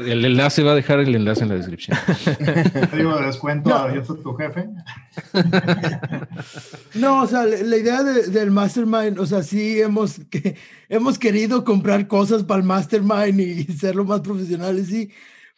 el enlace va a dejar el enlace en la descripción. Te digo descuento, no. yo soy tu jefe. no, o sea, la, idea del mastermind, o sea, sí hemos, que, hemos querido comprar cosas para el mastermind y serlo más profesionales, sí.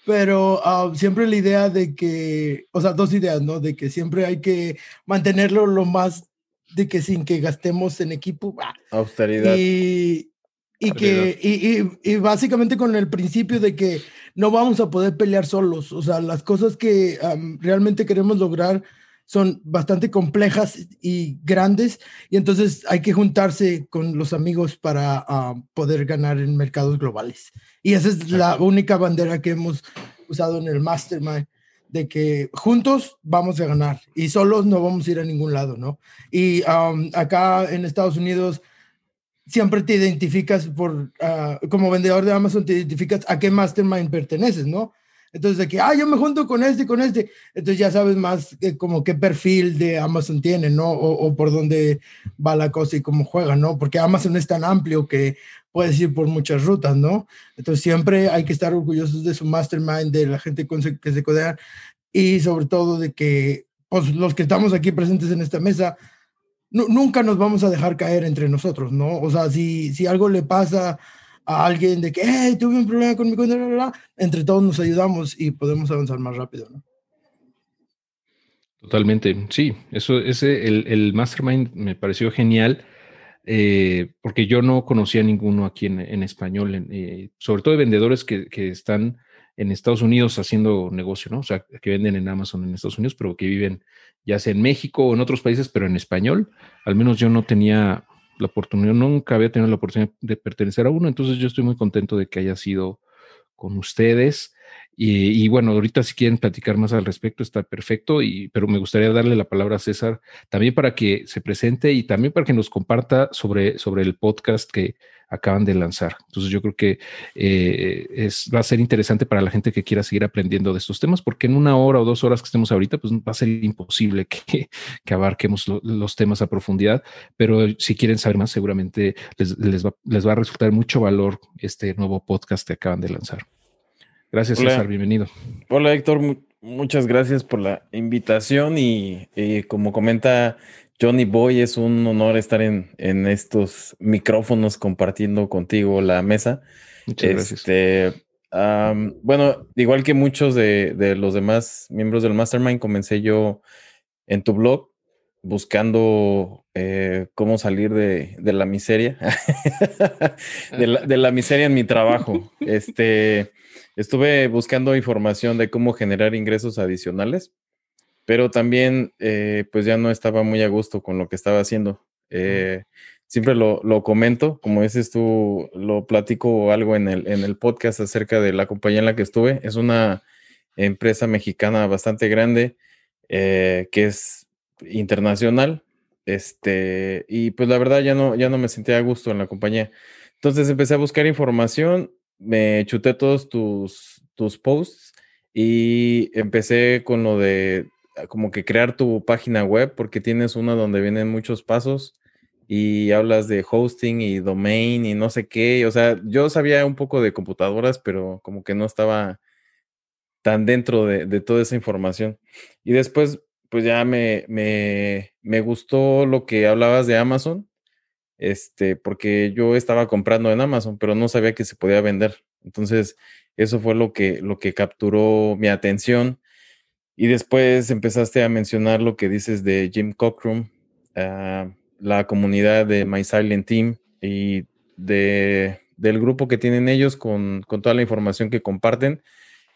Pero ah, siempre la idea de que, o sea, dos ideas, ¿no? De que siempre hay que mantenerlo lo más de que sin que gastemos en equipo. Austeridad. Y, y que, y, y, básicamente con el principio de que no vamos a poder pelear solos. O sea, las cosas que realmente queremos lograr son bastante complejas y grandes y entonces hay que juntarse con los amigos para poder ganar en mercados globales. Y esa es la única bandera que hemos usado en el Mastermind de que juntos vamos a ganar y solos no vamos a ir a ningún lado, ¿no? Y um, acá en Estados Unidos siempre te identificas por, ah, como vendedor de Amazon, te identificas a qué mastermind perteneces, ¿no? Entonces, de que, ah, yo me junto con este, con este, entonces ya sabes más como qué perfil de Amazon tiene, ¿no? O, o, por dónde va la cosa y cómo juega, ¿no? Porque Amazon es tan amplio que puedes ir por muchas rutas, ¿no? Entonces siempre hay que estar orgullosos de su mastermind, de la gente que se codean y sobre todo de que pues, los que estamos aquí presentes en esta mesa, nunca nos vamos a dejar caer entre nosotros, ¿no? O sea, si, si algo le pasa a alguien de que, hey, tuve un problema con mi cuenta, entre todos nos ayudamos y podemos avanzar más rápido, ¿no? Totalmente, sí, eso, ese, el, el mastermind me pareció genial eh, porque yo no conocía ninguno aquí en, español, eh, sobre todo de vendedores que, están en Estados Unidos haciendo negocio, ¿no? O sea, que venden en Amazon en Estados Unidos, pero que viven ya sea en México o en otros países, pero en español. Al menos yo no tenía la oportunidad, nunca había tenido la oportunidad de pertenecer a uno, entonces yo estoy muy contento de que haya sido con ustedes. Y, bueno, ahorita si quieren platicar más al respecto está perfecto, y, pero me gustaría darle la palabra a César también para que se presente y también para que nos comparta sobre, sobre el podcast que acaban de lanzar. Entonces yo creo que eh, es, va a ser interesante para la gente que quiera seguir aprendiendo de estos temas, porque en una hora o dos horas que estemos ahorita, pues va a ser imposible que, que abarquemos los temas a profundidad, pero si quieren saber más, seguramente les, les, va, les va a resultar mucho valor este nuevo podcast que acaban de lanzar. Gracias, César, bienvenido. Hola, Héctor, muchas gracias por la invitación y, como comenta Johnny Boy, es un honor estar en, en estos micrófonos compartiendo contigo la mesa. Muchas gracias. Este, bueno, igual que muchos de, los demás miembros del Mastermind, comencé yo en tu blog buscando eh, cómo salir de, la miseria, de, la, de, la, miseria en mi trabajo. Este, Estuve buscando información de cómo generar ingresos adicionales, pero también eh, pues ya no estaba muy a gusto con lo que estaba haciendo. Eh, siempre lo, comento, como dices tú, lo platico algo en el, en el podcast acerca de la compañía en la que estuve. Es una empresa mexicana bastante grande eh, que es internacional. Este, y pues la verdad ya no, ya no me sentía a gusto en la compañía. Entonces empecé a buscar información me chuté todos tus, tus posts y empecé con lo de ah, como que crear tu página web porque tienes una donde vienen muchos pasos y hablas de hosting y domain y no sé qué. O sea, yo sabía un poco de computadoras, pero como que no estaba tan dentro de, de toda esa información. Y después, pues ya me, me, me gustó lo que hablabas de Amazon este, porque yo estaba comprando en Amazon, pero no sabía que se podía vender. Entonces, eso fue lo que, lo que capturó mi atención. Y después empezaste a mencionar lo que dices de Jim Cockrum, ah, la comunidad de My Silent Team y de, del grupo que tienen ellos con, con toda la información que comparten.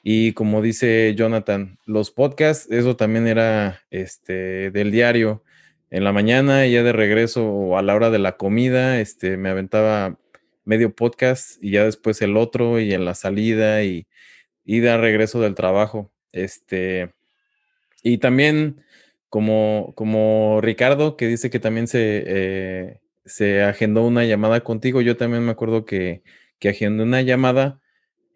Y como dice Jonathan, los podcasts, eso también era este, del diario en la mañana y ya de regreso o a la hora de la comida, este, me aventaba medio podcast y ya después el otro y en la salida y, de regreso del trabajo. Este, y también como, como Ricardo, que dice que también se, eh, se agendó una llamada contigo, yo también me acuerdo que, que agendé una llamada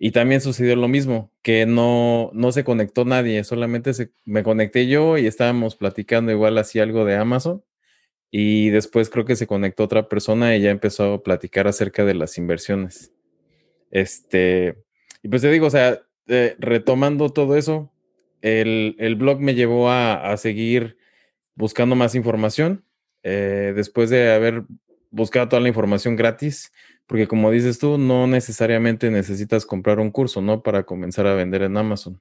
y también sucedió lo mismo, que no, no se conectó nadie, solamente se, me conecté yo y estábamos platicando igual así algo de Amazon. Y después creo que se conectó otra persona y ya empezó a platicar acerca de las inversiones. Este, y pues te digo, o sea, eh, retomando todo eso, el, blog me llevó a, seguir buscando más información. Eh, después de haber buscado toda la información gratis, porque como dices tú, no necesariamente necesitas comprar un curso, ¿no? Para comenzar a vender en Amazon.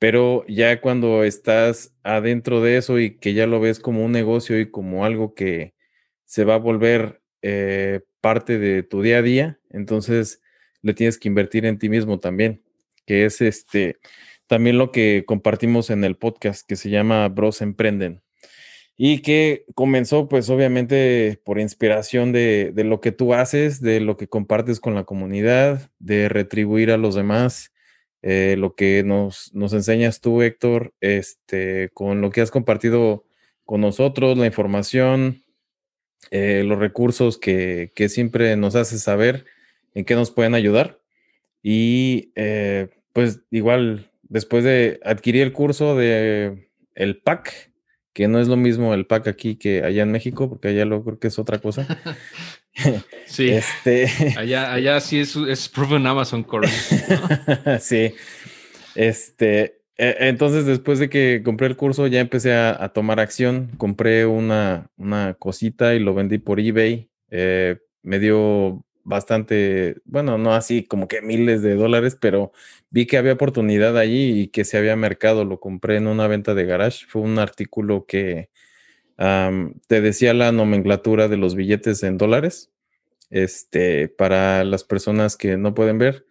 Pero ya cuando estás adentro de eso y que ya lo ves como un negocio y como algo que se va a volver eh, parte de tu día a día, entonces le tienes que invertir en ti mismo también, que es este también lo que compartimos en el podcast que se llama Bros Emprenden y que comenzó pues obviamente por inspiración de, lo que tú haces, de lo que compartes con la comunidad, de retribuir a los demás, eh, lo que nos, nos enseñas tú, Héctor, este, con lo que has compartido con nosotros, la información, eh, los recursos que, siempre nos haces saber en qué nos pueden ayudar. Y eh, pues igual, después de adquirir el curso de el PAC, que no es lo mismo el pack aquí que allá en México, porque allá lo creo que es otra cosa. sí. Este... Allá, allá sí es, es proven Amazon Core. sí. Este, e, entonces, después de que compré el curso, ya empecé a, tomar acción. Compré una, una, cosita y lo vendí por eBay. Eh, me dio bastante, bueno, no así como que miles de dólares, pero vi que había oportunidad allí y que se había mercado. Lo compré en una venta de garage. Fue un artículo que te decía la nomenclatura de los billetes en dólares, este, para las personas que no pueden ver.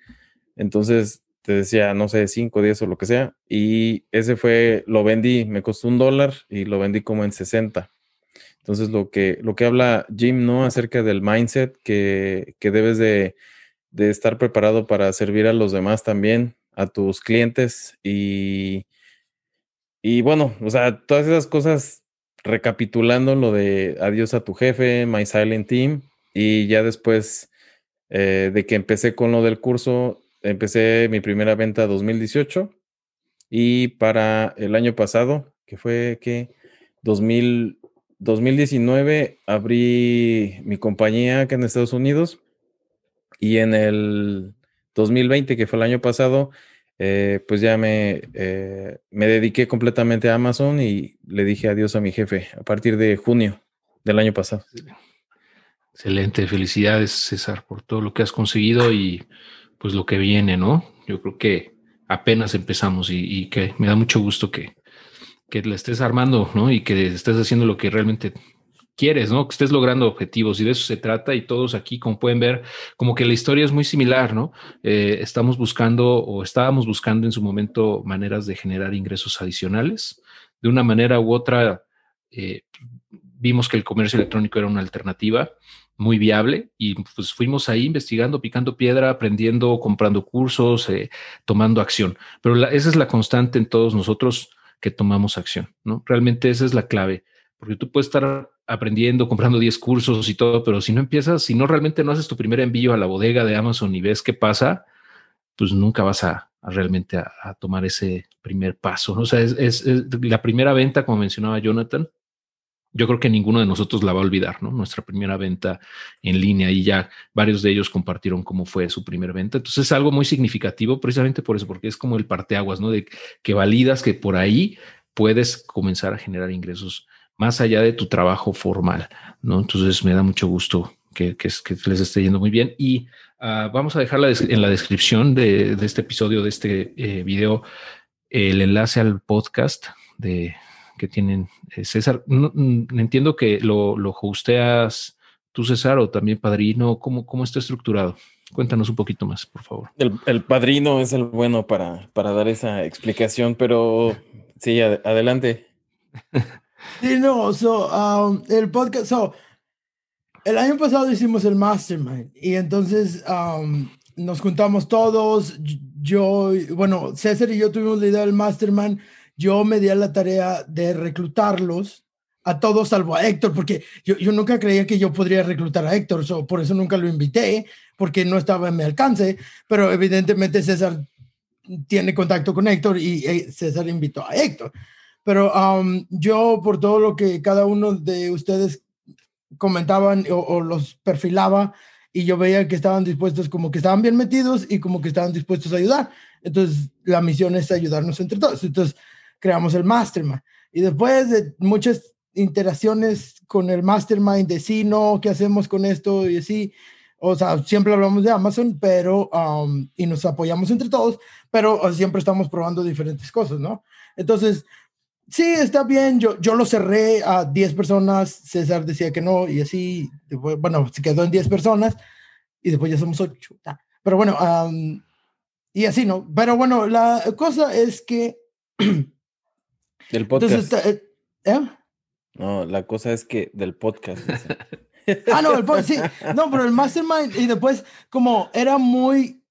Entonces te decía, no sé, 5, 10 o lo que sea. Y ese fue, lo vendí, me costó un dólar y lo vendí como en 60. Entonces, lo que, lo que habla Jim, ¿no? Acerca del mindset que, debes de, estar preparado para servir a los demás también, a tus clientes y, y bueno, o sea, todas esas cosas, recapitulando lo de adiós a tu jefe, My Silent Team, y ya después eh, de que empecé con lo del curso, empecé mi primera venta 2018 y para el año pasado, que fue que 2000, 2019, abrí mi compañía acá en Estados Unidos y en el 2020, que fue el año pasado, eh, pues ya me, eh, me dediqué completamente a Amazon y le dije adiós a mi jefe a partir de junio del año pasado. Excelente, felicidades César por todo lo que has conseguido y pues lo que viene, ¿no? Yo creo que apenas empezamos y, que me da mucho gusto que, que la estés armando, ¿no? Y que estés haciendo lo que realmente quieres, ¿no? Que estés logrando objetivos y de eso se trata y todos aquí, como pueden ver, como que la historia es muy similar, ¿no? Eh, estamos buscando o estábamos buscando en su momento maneras de generar ingresos adicionales. De una manera u otra, eh, vimos que el comercio electrónico era una alternativa muy viable y pues fuimos ahí investigando, picando piedra, aprendiendo, comprando cursos, eh, tomando acción. Pero esa es la constante en todos nosotros que tomamos acción, ¿no? Realmente esa es la clave, porque tú puedes estar aprendiendo, comprando 10 cursos y todo, pero si no empiezas, si no realmente no haces tu primer envío a la bodega de Amazon y ves qué pasa, pues nunca vas a, realmente a, tomar ese primer paso. O sea, es, la primera venta, como mencionaba Jonathan, yo creo que ninguno de nosotros la va a olvidar, ¿no? Nuestra primera venta en línea y ya varios de ellos compartieron cómo fue su primera venta. Entonces es algo muy significativo precisamente por eso, porque es como el parteaguas, ¿no? De que validas que por ahí puedes comenzar a generar ingresos más allá de tu trabajo formal, ¿no? Entonces me da mucho gusto que, les esté yendo muy bien y ah, vamos a dejar en la descripción de, este episodio, de este eh, video, el enlace al podcast de que tienen eh, César. Mm, entiendo que lo, lo hosteas tú, César, o también Padrino. ¿Cómo, cómo está estructurado? Cuéntanos un poquito más, por favor. El, padrino es el bueno para, para dar esa explicación, pero sí, adelante. Sí, no, so, um, el podcast, so, el año pasado hicimos el Mastermind y entonces um, nos juntamos todos, yo, bueno, César y yo tuvimos la idea del Mastermind, yo me di a la tarea de reclutarlos a todos salvo a Héctor, porque yo, yo nunca creía que yo podría reclutar a Héctor, por eso nunca lo invité, porque no estaba en mi alcance, pero evidentemente César tiene contacto con Héctor y eh, César invitó a Héctor. Pero um, yo, por todo lo que cada uno de ustedes comentaban o, los perfilaba, y yo veía que estaban dispuestos, como que estaban bien metidos y como que estaban dispuestos a ayudar. Entonces, la misión es ayudarnos entre todos. Entonces, creamos el Mastermind. Y después de muchas interacciones con el Mastermind de sí, no, ¿qué hacemos con esto? Y así, o sea, siempre hablamos de Amazon, pero, um, y nos apoyamos entre todos, pero siempre estamos probando diferentes cosas, ¿no? Entonces, sí, está bien, yo, yo lo cerré a 10 personas, César decía que no, y así, bueno, se quedó en 10 personas, y después ya somos 8. Pero bueno, y así, ¿no? Pero bueno, la cosa es que... Del podcast. Eh, ¿eh? No, la cosa es que del podcast. ah, no, el podcast, sí. No, pero el mastermind, y después, como era muy,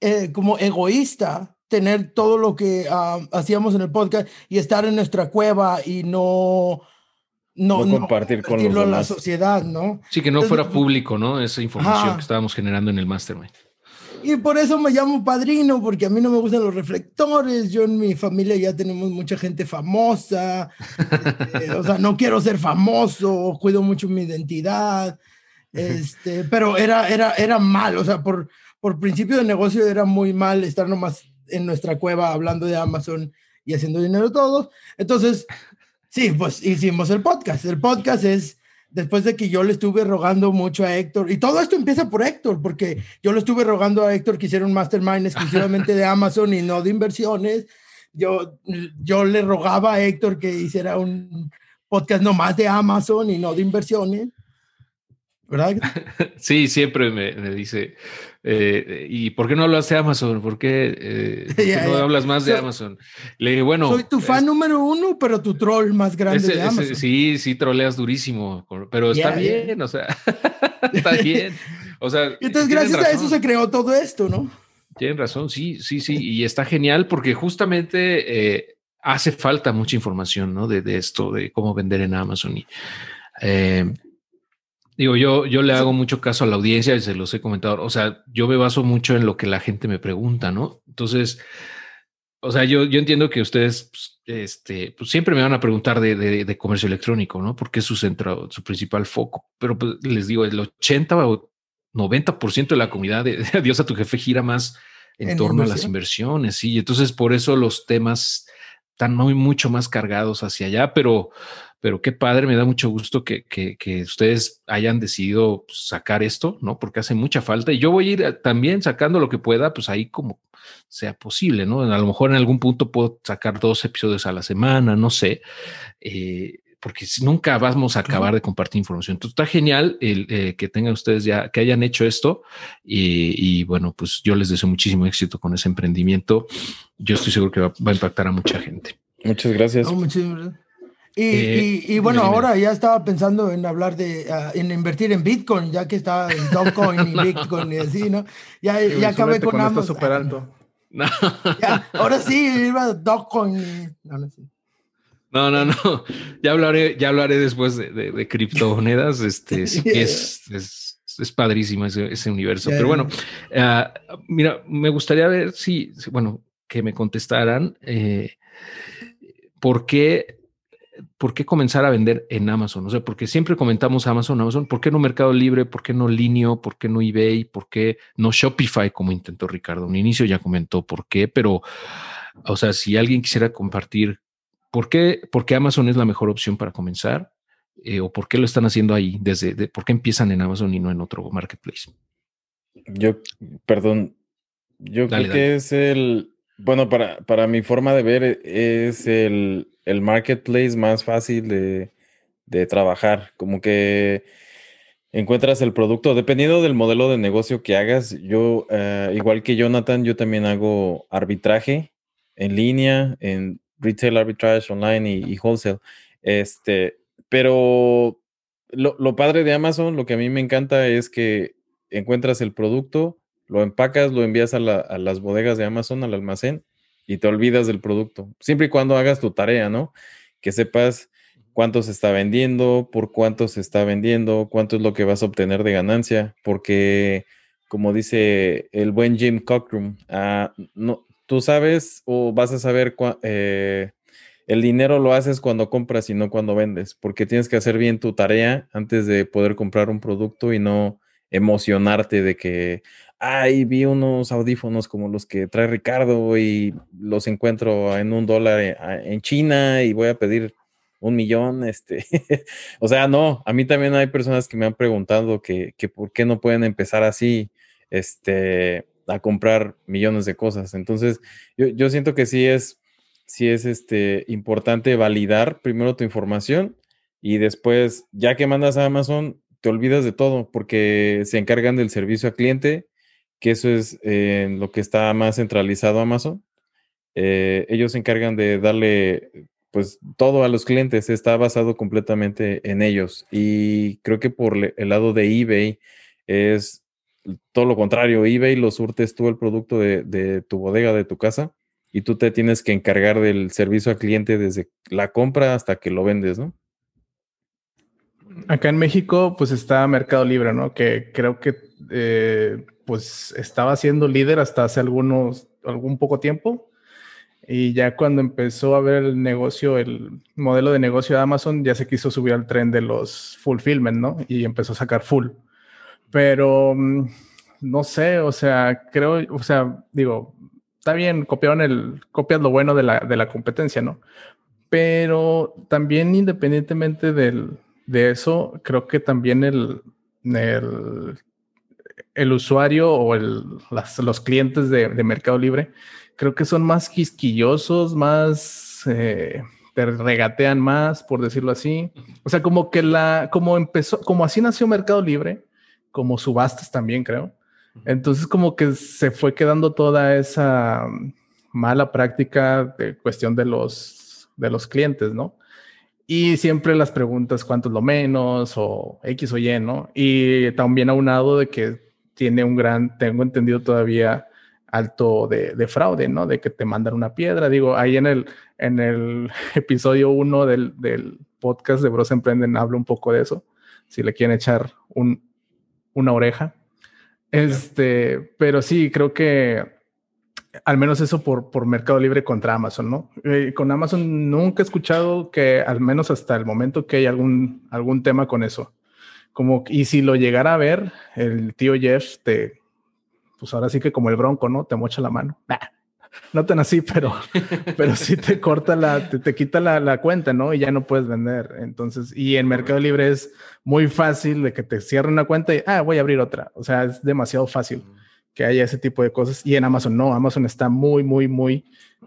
eh, como egoísta, tener todo lo que hacíamos en el podcast y estar en nuestra cueva y no no, compartir con los la sociedad, ¿no? Sí, que no fuera público, ¿no? Esa información que estábamos generando en el mastermind. Y por eso me llamo padrino, porque a mí no me gustan los reflectores. Yo en mi familia ya tenemos mucha gente famosa. Eh, o sea, no quiero ser famoso, cuido mucho mi identidad. Este, pero era, era, era mal, o sea, por, por principio de negocio era muy mal estar nomás en nuestra cueva hablando de Amazon y haciendo dinero todos. Entonces, sí, pues hicimos el podcast. El podcast es después de que yo le estuve rogando mucho a Héctor, y todo esto empieza por Héctor, porque yo le estuve rogando a Héctor que hiciera un mastermind exclusivamente de Amazon y no de inversiones. Yo, yo le rogaba a Héctor que hiciera un podcast no más de Amazon y no de inversiones. ¿Verdad? Sí, siempre me, dice, eh, ¿y por qué no hablas de Amazon? ¿Por qué, eh, no hablas más de Amazon? Le dije, bueno. Soy tu fan número uno, pero tu troll más grande de Amazon. sí, sí, troleas durísimo, pero está bien, o sea, está bien. O sea, entonces, gracias a eso se creó todo esto, ¿no? Tienen razón, sí, sí, sí, y está genial porque justamente eh, hace falta mucha información, ¿no? De, esto, de cómo vender en Amazon y digo, yo, yo le hago mucho caso a la audiencia y se los he comentado. O sea, yo me baso mucho en lo que la gente me pregunta, ¿no? Entonces, o sea, yo, yo entiendo que ustedes pues, este, pues siempre me van a preguntar de, comercio electrónico, ¿no? Porque es su centro, su principal foco. Pero pues, les digo, el 80 o 90% de la comunidad de, de Adiós a tu jefe gira más en, torno a las inversiones. Sí, entonces por eso los temas están muy, mucho más cargados hacia allá, pero, pero qué padre, me da mucho gusto que, que, ustedes hayan decidido sacar esto, ¿no? Porque hace mucha falta y yo voy a ir también sacando lo que pueda, pues ahí como sea posible, ¿no? A lo mejor en algún punto puedo sacar dos episodios a la semana, no sé. Eh, porque nunca vamos a acabar de compartir información. Entonces está genial el eh, que tengan ustedes ya, que hayan hecho esto y, bueno, pues yo les deseo muchísimo éxito con ese emprendimiento. Yo estoy seguro que va, a impactar a mucha gente. Muchas gracias. y, eh, bueno, ahora ya estaba pensando en hablar de, ah, en invertir en Bitcoin, ya que está en Dogecoin y Bitcoin y así, ¿no? Ya, ya acabé con, ambos. súper alto. ahora sí, iba Dogecoin. Y, no, no, sí. No, no, no. Ya hablaré, ya hablaré después de, criptomonedas. Este es, es, padrísimo ese, universo. Pero bueno, ah, mira, me gustaría ver si, bueno, que me contestaran eh, por qué, por qué comenzar a vender en Amazon. O sea, porque siempre comentamos Amazon, Amazon. ¿Por qué no Mercado Libre? ¿Por qué no Linio? ¿Por qué no eBay? ¿Por qué no Shopify? Como intentó Ricardo. Un inicio ya comentó por qué, pero, o sea, si alguien quisiera compartir ¿Por qué, Amazon es la mejor opción para comenzar? Eh, ¿O por qué lo están haciendo ahí? Desde, ¿Por qué empiezan en Amazon y no en otro marketplace? Yo, perdón, yo creo que es el, bueno, para, para mi forma de ver, es el, marketplace más fácil de, trabajar. Como que encuentras el producto, dependiendo del modelo de negocio que hagas. Yo, eh, igual que Jonathan, yo también hago arbitraje en línea, en retail arbitrage online y, wholesale. Este, pero lo, padre de Amazon, lo que a mí me encanta es que encuentras el producto, lo empacas, lo envías a, las bodegas de Amazon, al almacén, y te olvidas del producto. Siempre y cuando hagas tu tarea, ¿no? Que sepas cuánto se está vendiendo, por cuánto se está vendiendo, cuánto es lo que vas a obtener de ganancia, porque como dice el buen Jim Cockrum, ah, no, tú sabes o vas a saber eh, el dinero lo haces cuando compras y no cuando vendes, porque tienes que hacer bien tu tarea antes de poder comprar un producto y no emocionarte de que, ay, vi unos audífonos como los que trae Ricardo y los encuentro en un dólar eh, en China y voy a pedir un millón, este, o sea, no, a mí también hay personas que me han preguntado que, que por qué no pueden empezar así, este, a comprar millones de cosas. Entonces, yo, siento que sí es, sí es este, importante validar primero tu información y después, ya que mandas a Amazon, te olvidas de todo porque se encargan del servicio al cliente, que eso es eh, lo que está más centralizado Amazon. Eh, ellos se encargan de darle pues todo a los clientes, está basado completamente en ellos. Y creo que por el lado de eBay es todo lo contrario, eBay lo surtes tú el producto de, tu bodega, de tu casa, y tú te tienes que encargar del servicio al cliente desde la compra hasta que lo vendes, ¿no? Acá en México, pues está Mercado Libre, ¿no? Que creo que eh, pues estaba siendo líder hasta hace algunos, algún poco tiempo. Y ya cuando empezó a ver el negocio, el modelo de negocio de Amazon, ya se quiso subir al tren de los fulfillment, ¿no? Y empezó a sacar full. Pero mm, no sé, o sea, creo, o sea, digo, está bien, copiaron el, copias lo bueno de la, de la competencia, ¿no? Pero también independientemente del, de eso, creo que también el, el, el usuario o el, los clientes de, de, Mercado Libre, creo que son más quisquillosos, más... Eh, te regatean más, por decirlo así. O sea, como que la, como empezó, como así nació Mercado Libre, como subastas también, creo. Entonces como que se fue quedando toda esa mala práctica de cuestión de los, de los clientes, ¿no? Y siempre las preguntas cuánto es lo menos o X o Y, ¿no? Y también aunado de que tiene un gran, tengo entendido todavía, alto de, fraude, ¿no? De que te mandan una piedra. Digo, ahí en el, en el episodio 1 del, del, podcast de Bros Emprenden hablo un poco de eso, si le quieren echar un, una oreja. Este, pero sí, creo que al menos eso por, por Mercado Libre contra Amazon, ¿no? Eh, con Amazon nunca he escuchado que, al menos hasta el momento, que hay algún, algún tema con eso. Como, y si lo llegara a ver, el tío Jeff te, pues ahora sí que como el bronco, ¿no? Te mocha la mano. No tan así, pero, pero sí te corta la, te, quita la, la, cuenta, ¿no? Y ya no puedes vender. Entonces, y en Mercado Libre es muy fácil de que te cierren una cuenta y, ah, voy a abrir otra. O sea, es demasiado fácil que haya ese tipo de cosas. Y en Amazon no, Amazon está muy, muy, muy,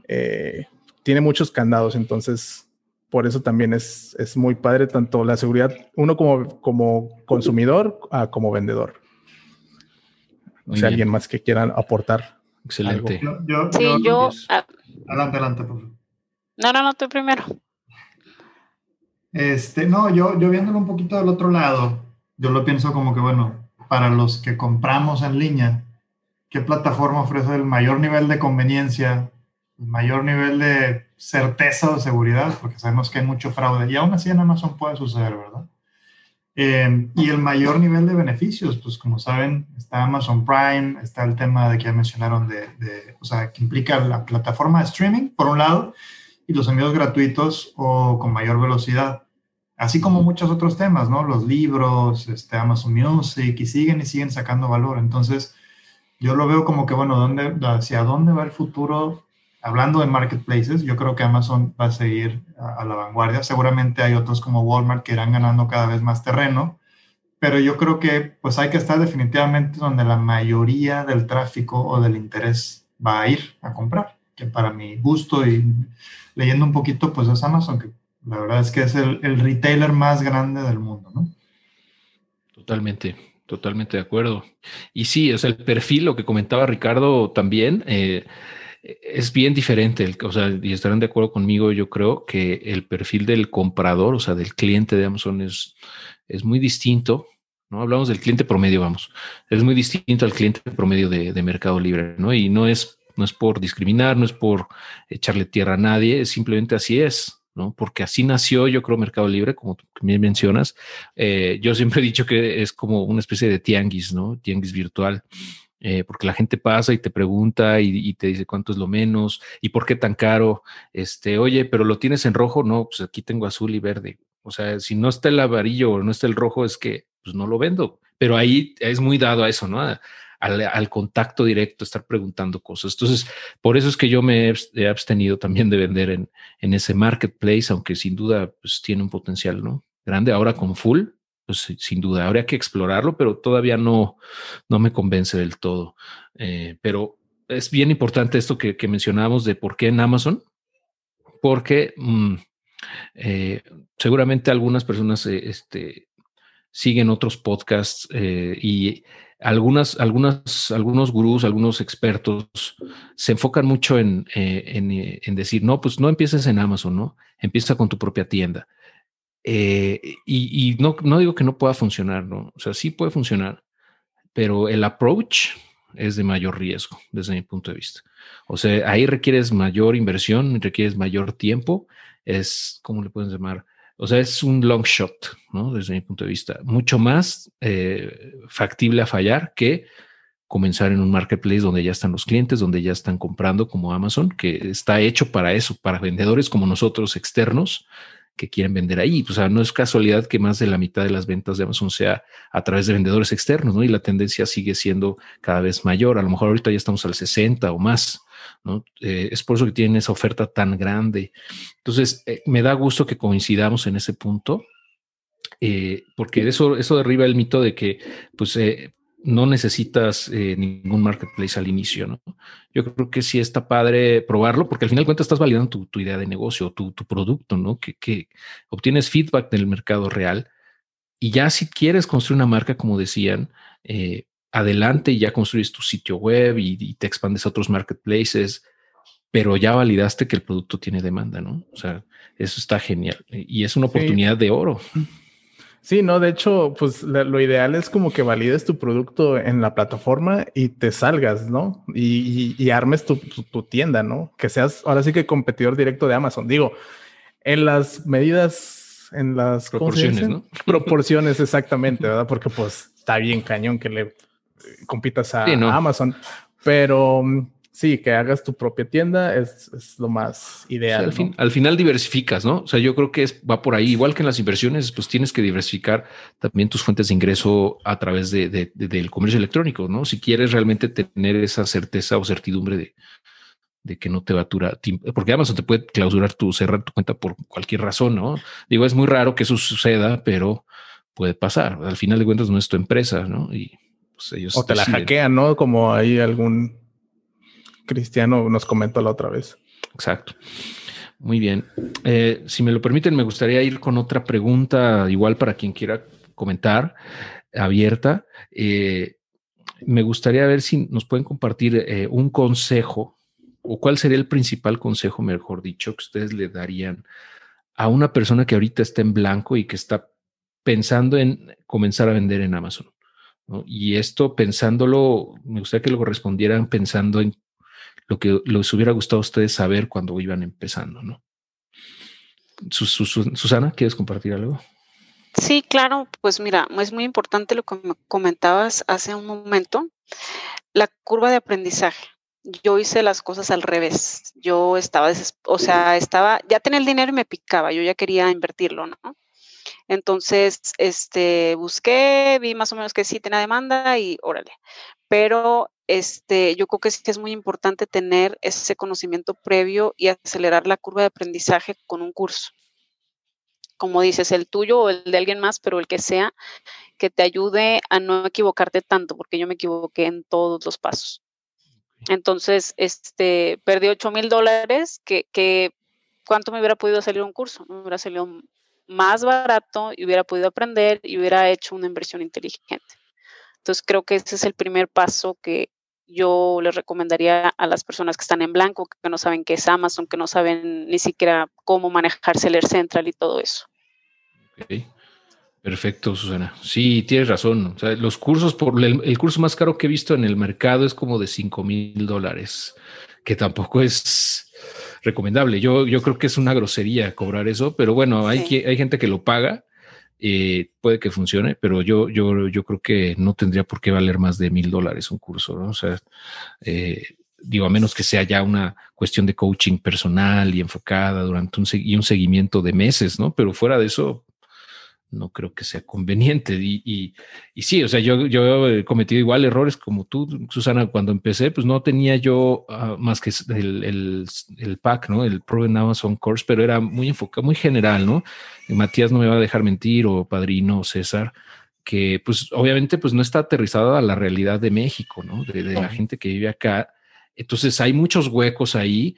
eh, tiene muchos candados. Entonces, por eso también es, es muy padre tanto la seguridad, uno como, como consumidor como vendedor. o sea, alguien más que quieran aportar. Excelente. sí, yo. Ah. adelante, adelante, por favor. No, no, no, tú primero. Este, no, yo, yo viéndolo un poquito del otro lado, yo lo pienso como que, bueno, para los que compramos en línea, ¿qué plataforma ofrece el mayor nivel de conveniencia, el mayor nivel de certeza de seguridad, porque sabemos que hay mucho fraude y aún así en Amazon puede suceder, ¿verdad? Eh, y el mayor nivel de beneficios, pues como saben, está Amazon Prime, está el tema de que ya mencionaron, de, de, o sea, que implica la plataforma de streaming, por un lado, y los envíos gratuitos o con mayor velocidad, así como muchos otros temas, ¿no? Los libros, este, Amazon Music, y siguen y siguen sacando valor. Entonces, yo lo veo como que, bueno, ¿dónde, ¿hacia dónde va el futuro hablando de marketplaces, yo creo que Amazon va a seguir a, la vanguardia. Seguramente hay otros como Walmart que irán ganando cada vez más terreno, pero yo creo que pues hay que estar definitivamente donde la mayoría del tráfico o del interés va a ir a comprar, que para mi gusto y leyendo un poquito, pues es Amazon, que la verdad es que es el, el retailer más grande del mundo, ¿no? Totalmente. Totalmente de acuerdo. Y sí, o sea, el perfil, lo que comentaba Ricardo también, eh, es bien diferente, o sea, y estarán de acuerdo conmigo, yo creo que el perfil del comprador, o sea, del cliente de Amazon es, es muy distinto, ¿no? Hablamos del cliente promedio, vamos, es muy distinto al cliente promedio de, Mercado Libre, ¿no? Y no es, no es por discriminar, no es por echarle tierra a nadie, simplemente así es, ¿no? Porque así nació, yo creo, Mercado Libre, como bien mencionas. Eh, yo siempre he dicho que es como una especie de tianguis, ¿no? Tianguis virtual. Eh, porque la gente pasa y te pregunta y, te dice cuánto es lo menos y por qué tan caro. Este, oye, pero lo tienes en rojo, no, pues aquí tengo azul y verde. O sea, si no está el amarillo o no está el rojo, es que pues no lo vendo. Pero ahí es muy dado a eso, ¿no? Al, contacto directo, estar preguntando cosas. Entonces, por eso es que yo me he abstenido también de vender en, en ese marketplace, aunque sin duda pues, tiene un potencial, ¿no? Grande. Ahora con full, pues sin duda, habría que explorarlo, pero todavía no, no me convence del todo. Eh, pero es bien importante esto que, mencionábamos de por qué en Amazon, porque mm, eh, seguramente algunas personas eh, este, siguen otros podcasts y algunas, algunas, algunos gurús, algunos expertos se enfocan mucho en, en, en, decir, no, pues no empieces en Amazon, ¿no? Empieza con tu propia tienda. Eh, y, no, no, digo que no pueda funcionar, ¿no? O sea, sí puede funcionar, pero el approach es de mayor riesgo desde mi punto de vista. O sea, ahí requieres mayor inversión, requieres mayor tiempo, es, ¿cómo le pueden llamar? O sea, es un long shot, ¿no? Desde mi punto de vista, mucho más eh, factible a fallar que comenzar en un marketplace donde ya están los clientes, donde ya están comprando como Amazon, que está hecho para eso, para vendedores como nosotros externos, que quieren vender ahí. O sea, no es casualidad que más de la mitad de las ventas de Amazon sea a través de vendedores externos, ¿no? Y la tendencia sigue siendo cada vez mayor. A lo mejor ahorita ya estamos al 60 o más, ¿no? Eh, es por eso que tienen esa oferta tan grande. Entonces, eh, me da gusto que coincidamos en ese punto. Eh, porque eso, eso derriba el mito de que, pues, no necesitas eh, ningún marketplace al inicio, ¿no? Yo creo que sí está padre probarlo porque al final de cuentas estás validando tu, idea de negocio, tu, tu producto, ¿no? Que, obtienes feedback del mercado real y ya si quieres construir una marca, como decían, eh, adelante y ya construyes tu sitio web y, te expandes a otros marketplaces, pero ya validaste que el producto tiene demanda, ¿no? O sea, eso está genial y es una oportunidad de oro. Sí, no, de hecho, pues lo ideal es como que valides tu producto en la plataforma y te salgas, ¿no? Y, armes tu, tienda, ¿no? Que seas ahora sí que competidor directo de Amazon. Digo, en las medidas, en las proporciones, ¿no? Proporciones, exactamente, ¿verdad? Porque pues está bien cañón que le compitas a, a Amazon. Pero sí, que hagas tu propia tienda es, lo más ideal. al, fin, al, final diversificas, ¿no? O sea, yo creo que es, va por ahí, igual que en las inversiones, pues tienes que diversificar también tus fuentes de ingreso a través de, del comercio electrónico, ¿no? Si quieres realmente tener esa certeza o certidumbre de, de que no te va a durar porque Amazon te puede clausurar tu, cerrar tu cuenta por cualquier razón, ¿no? Digo, es muy raro que eso suceda, pero puede pasar. Al final de cuentas no es tu empresa, ¿no? Y pues ellos... O te la hackean, ¿no? Como hay algún Cristiano nos comentó la otra vez. Exacto. Muy bien. Eh, si me lo permiten, me gustaría ir con otra pregunta, igual para quien quiera comentar, abierta. Eh, me gustaría ver si nos pueden compartir eh, un consejo o cuál sería el principal consejo, mejor dicho, que ustedes le darían a una persona que ahorita está en blanco y que está pensando en comenzar a vender en Amazon. Y esto pensándolo, me gustaría que lo respondieran pensando en lo que les hubiera gustado a ustedes saber cuando iban empezando, ¿no? Susana, ¿quieres compartir algo? Sí, claro, pues mira, es muy importante lo que me comentabas hace un momento, la curva de aprendizaje. Yo hice las cosas al revés. Yo estaba, o sea, estaba, ya tenía el dinero y me picaba, yo ya quería invertirlo, ¿no? Entonces, este, busqué, vi más o menos que sí tenía demanda y órale. Pero este, yo creo que sí es muy importante tener ese conocimiento previo y acelerar la curva de aprendizaje con un curso. Como dices, el tuyo o el de alguien más, pero el que sea, que te ayude a no equivocarte tanto, porque yo me equivoqué en todos los pasos. Entonces, este, perdí 8 mil dólares, que, que, ¿cuánto me hubiera podido salir un curso? Me hubiera salido más barato y hubiera podido aprender y hubiera hecho una inversión inteligente. Entonces creo que ese es el primer paso que yo les recomendaría a las personas que están en blanco, que no saben qué es Amazon, que no saben ni siquiera cómo manejar Seller Central y todo eso. Perfecto, Susana. Sí, tienes razón. los cursos, por el, curso más caro que he visto en el mercado es como de 5 mil dólares, que tampoco es recomendable. Yo, yo creo que es una grosería cobrar eso, pero bueno, hay, hay gente que lo paga eh, puede que funcione, pero yo, yo, yo creo que no tendría por qué valer más de mil dólares un curso, ¿no? O sea, eh, digo, a menos que sea ya una cuestión de coaching personal y enfocada durante un, y un seguimiento de meses, ¿no? Pero fuera de eso, no creo que sea conveniente. Y, y, sí, o sea, yo, yo he cometido igual errores como tú, Susana, cuando empecé, pues no tenía yo ah, más que el, el, el, pack, ¿no? El Pro en Amazon Course, pero era muy enfocado, muy general, ¿no? Matías no me va a dejar mentir, o Padrino, César, que pues obviamente pues no está aterrizada a la realidad de México, ¿no? De, de la gente que vive acá. Entonces hay muchos huecos ahí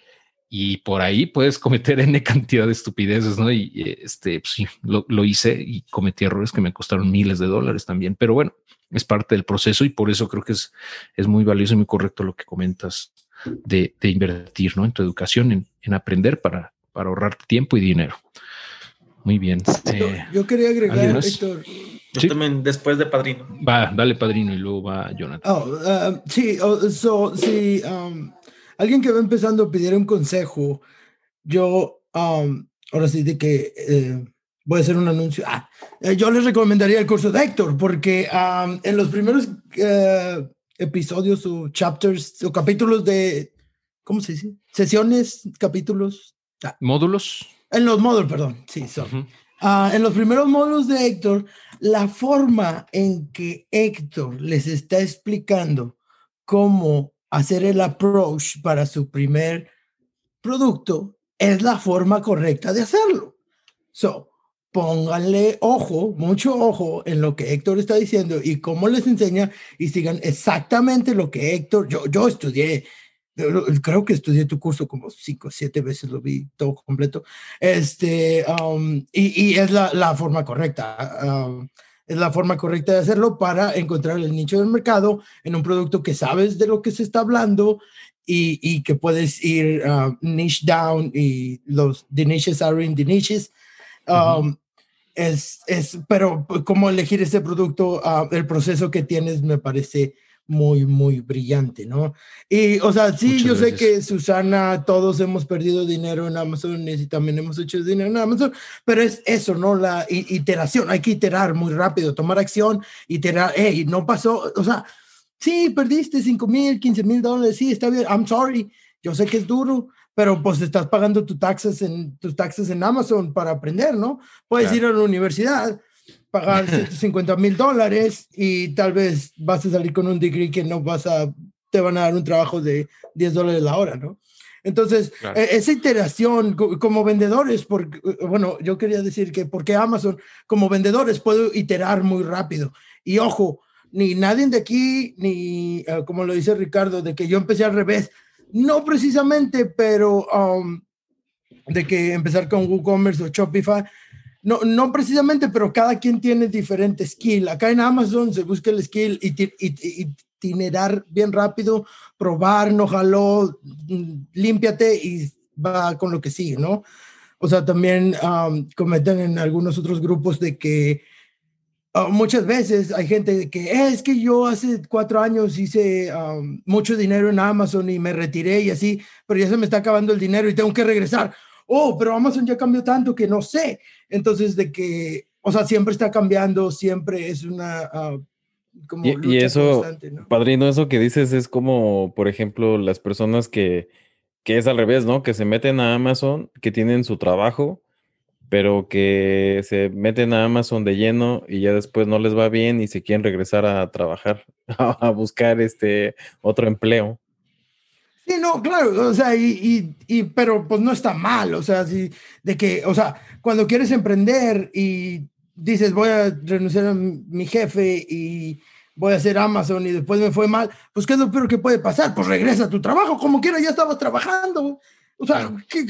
y por ahí puedes cometer N cantidad de estupideces, ¿no? Y este, pues sí, lo, hice y cometí errores que me costaron miles de dólares también, pero bueno, es parte del proceso y por eso creo que es, es muy valioso y muy correcto lo que comentas de, invertir, ¿no? En tu educación, en, aprender para, para ahorrar tiempo y dinero. Muy bien. yo, eh, quería agregar, Héctor. Yo también, después de Padrino. Va, dale Padrino y luego va Jonathan. Oh, uh, sí, oh, sí, um, alguien que va empezando pidiera un consejo, yo, um, ahora sí de que eh, voy a hacer un anuncio. Ah, eh, yo les recomendaría el curso de Héctor, porque um, en los primeros eh, episodios o chapters o capítulos de, ¿cómo se dice? Sesiones, capítulos. Ah, módulos. En los módulos, perdón, sí, son. Ah, en los primeros módulos de Héctor, la forma en que Héctor les está explicando cómo hacer el approach para su primer producto es la forma correcta de hacerlo. So, pónganle ojo, mucho ojo en lo que Héctor está diciendo y cómo les enseña y sigan exactamente lo que Héctor, yo, yo estudié, creo que estudié tu curso como cinco, siete veces, lo vi todo completo, este, um, y, y, es la, la forma correcta. Um, es la forma correcta de hacerlo para encontrar el nicho del mercado en un producto que sabes de lo que se está hablando y, y que puedes ir uh, niche down y los the niches are in the niches. Um, es, es, pero cómo elegir este producto, ah, el proceso que tienes me parece muy, muy brillante, ¿no? Y, o sea, sí, yo sé que Susana, todos hemos perdido dinero en Amazon y también hemos hecho dinero en Amazon, pero es eso, ¿no? La iteración, hay que iterar muy rápido, tomar acción, iterar, hey, no pasó, o sea, sí, perdiste 5 mil, 15 mil dólares, sí, está bien, I'm sorry, yo sé que es duro, pero pues estás pagando tus taxes en, tus taxes en Amazon para aprender, ¿no? Puedes ir a la universidad, pagar 150 mil dólares y tal vez vas a salir con un degree que no vas a, te van a dar un trabajo de 10 dólares la hora, ¿no? Entonces, e, esa iteración como vendedores, porque, bueno, yo quería decir que porque Amazon como vendedores puedo iterar muy rápido. Y ojo, ni nadie de aquí, ni eh, como lo dice Ricardo, de que yo empecé al revés, no precisamente, pero um, de que empezar con WooCommerce o Shopify, no, no precisamente, pero cada quien tiene diferente skill. Acá en Amazon se busca el skill y, itinerar bien rápido, probar, no jaló, mm, límpiate y va con lo que sigue, ¿no? O sea, también um, cometen en algunos otros grupos de que Ah, muchas veces hay gente que eh, es que yo hace cuatro años hice mucho dinero en Amazon y me retiré y así, pero ya se me está acabando el dinero y tengo que regresar. Oh, pero Amazon ya cambió tanto que no sé. Entonces, de que, o sea, siempre está cambiando, siempre es una... Uh, como y, eso, padrino, eso que dices es como, por ejemplo, las personas que, que es al revés, ¿no? Que se meten a Amazon, que tienen su trabajo pero que se meten a Amazon de lleno y ya después no les va bien y se quieren regresar a trabajar, a buscar este otro empleo. Sí, no, claro, o sea, y, y, pero pues no está mal, o sea, sí, de que, o sea, cuando quieres emprender y dices voy a renunciar a mi jefe y voy a hacer Amazon y después me fue mal, pues ¿qué es lo peor que puede pasar? Pues regresa a tu trabajo, como quiera, ya estabas trabajando. O sea, ¿qué,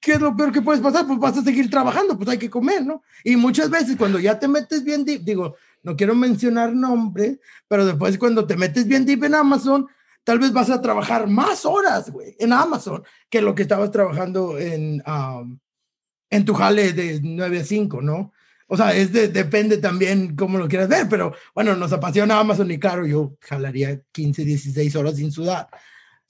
¿qué es lo peor que puedes pasar? Pues vas a seguir trabajando, pues hay que comer, ¿no? Y muchas veces cuando ya te metes bien deep, digo, no quiero mencionar nombres, pero después cuando te metes bien deep en Amazon, tal vez vas a trabajar más horas, güey, en Amazon que lo que estabas trabajando en, en tu jale de 9 a 5, ¿no? O sea, es depende también cómo lo quieras ver, pero bueno, nos apasiona Amazon y claro, yo jalaría 15, 16 horas sin sudar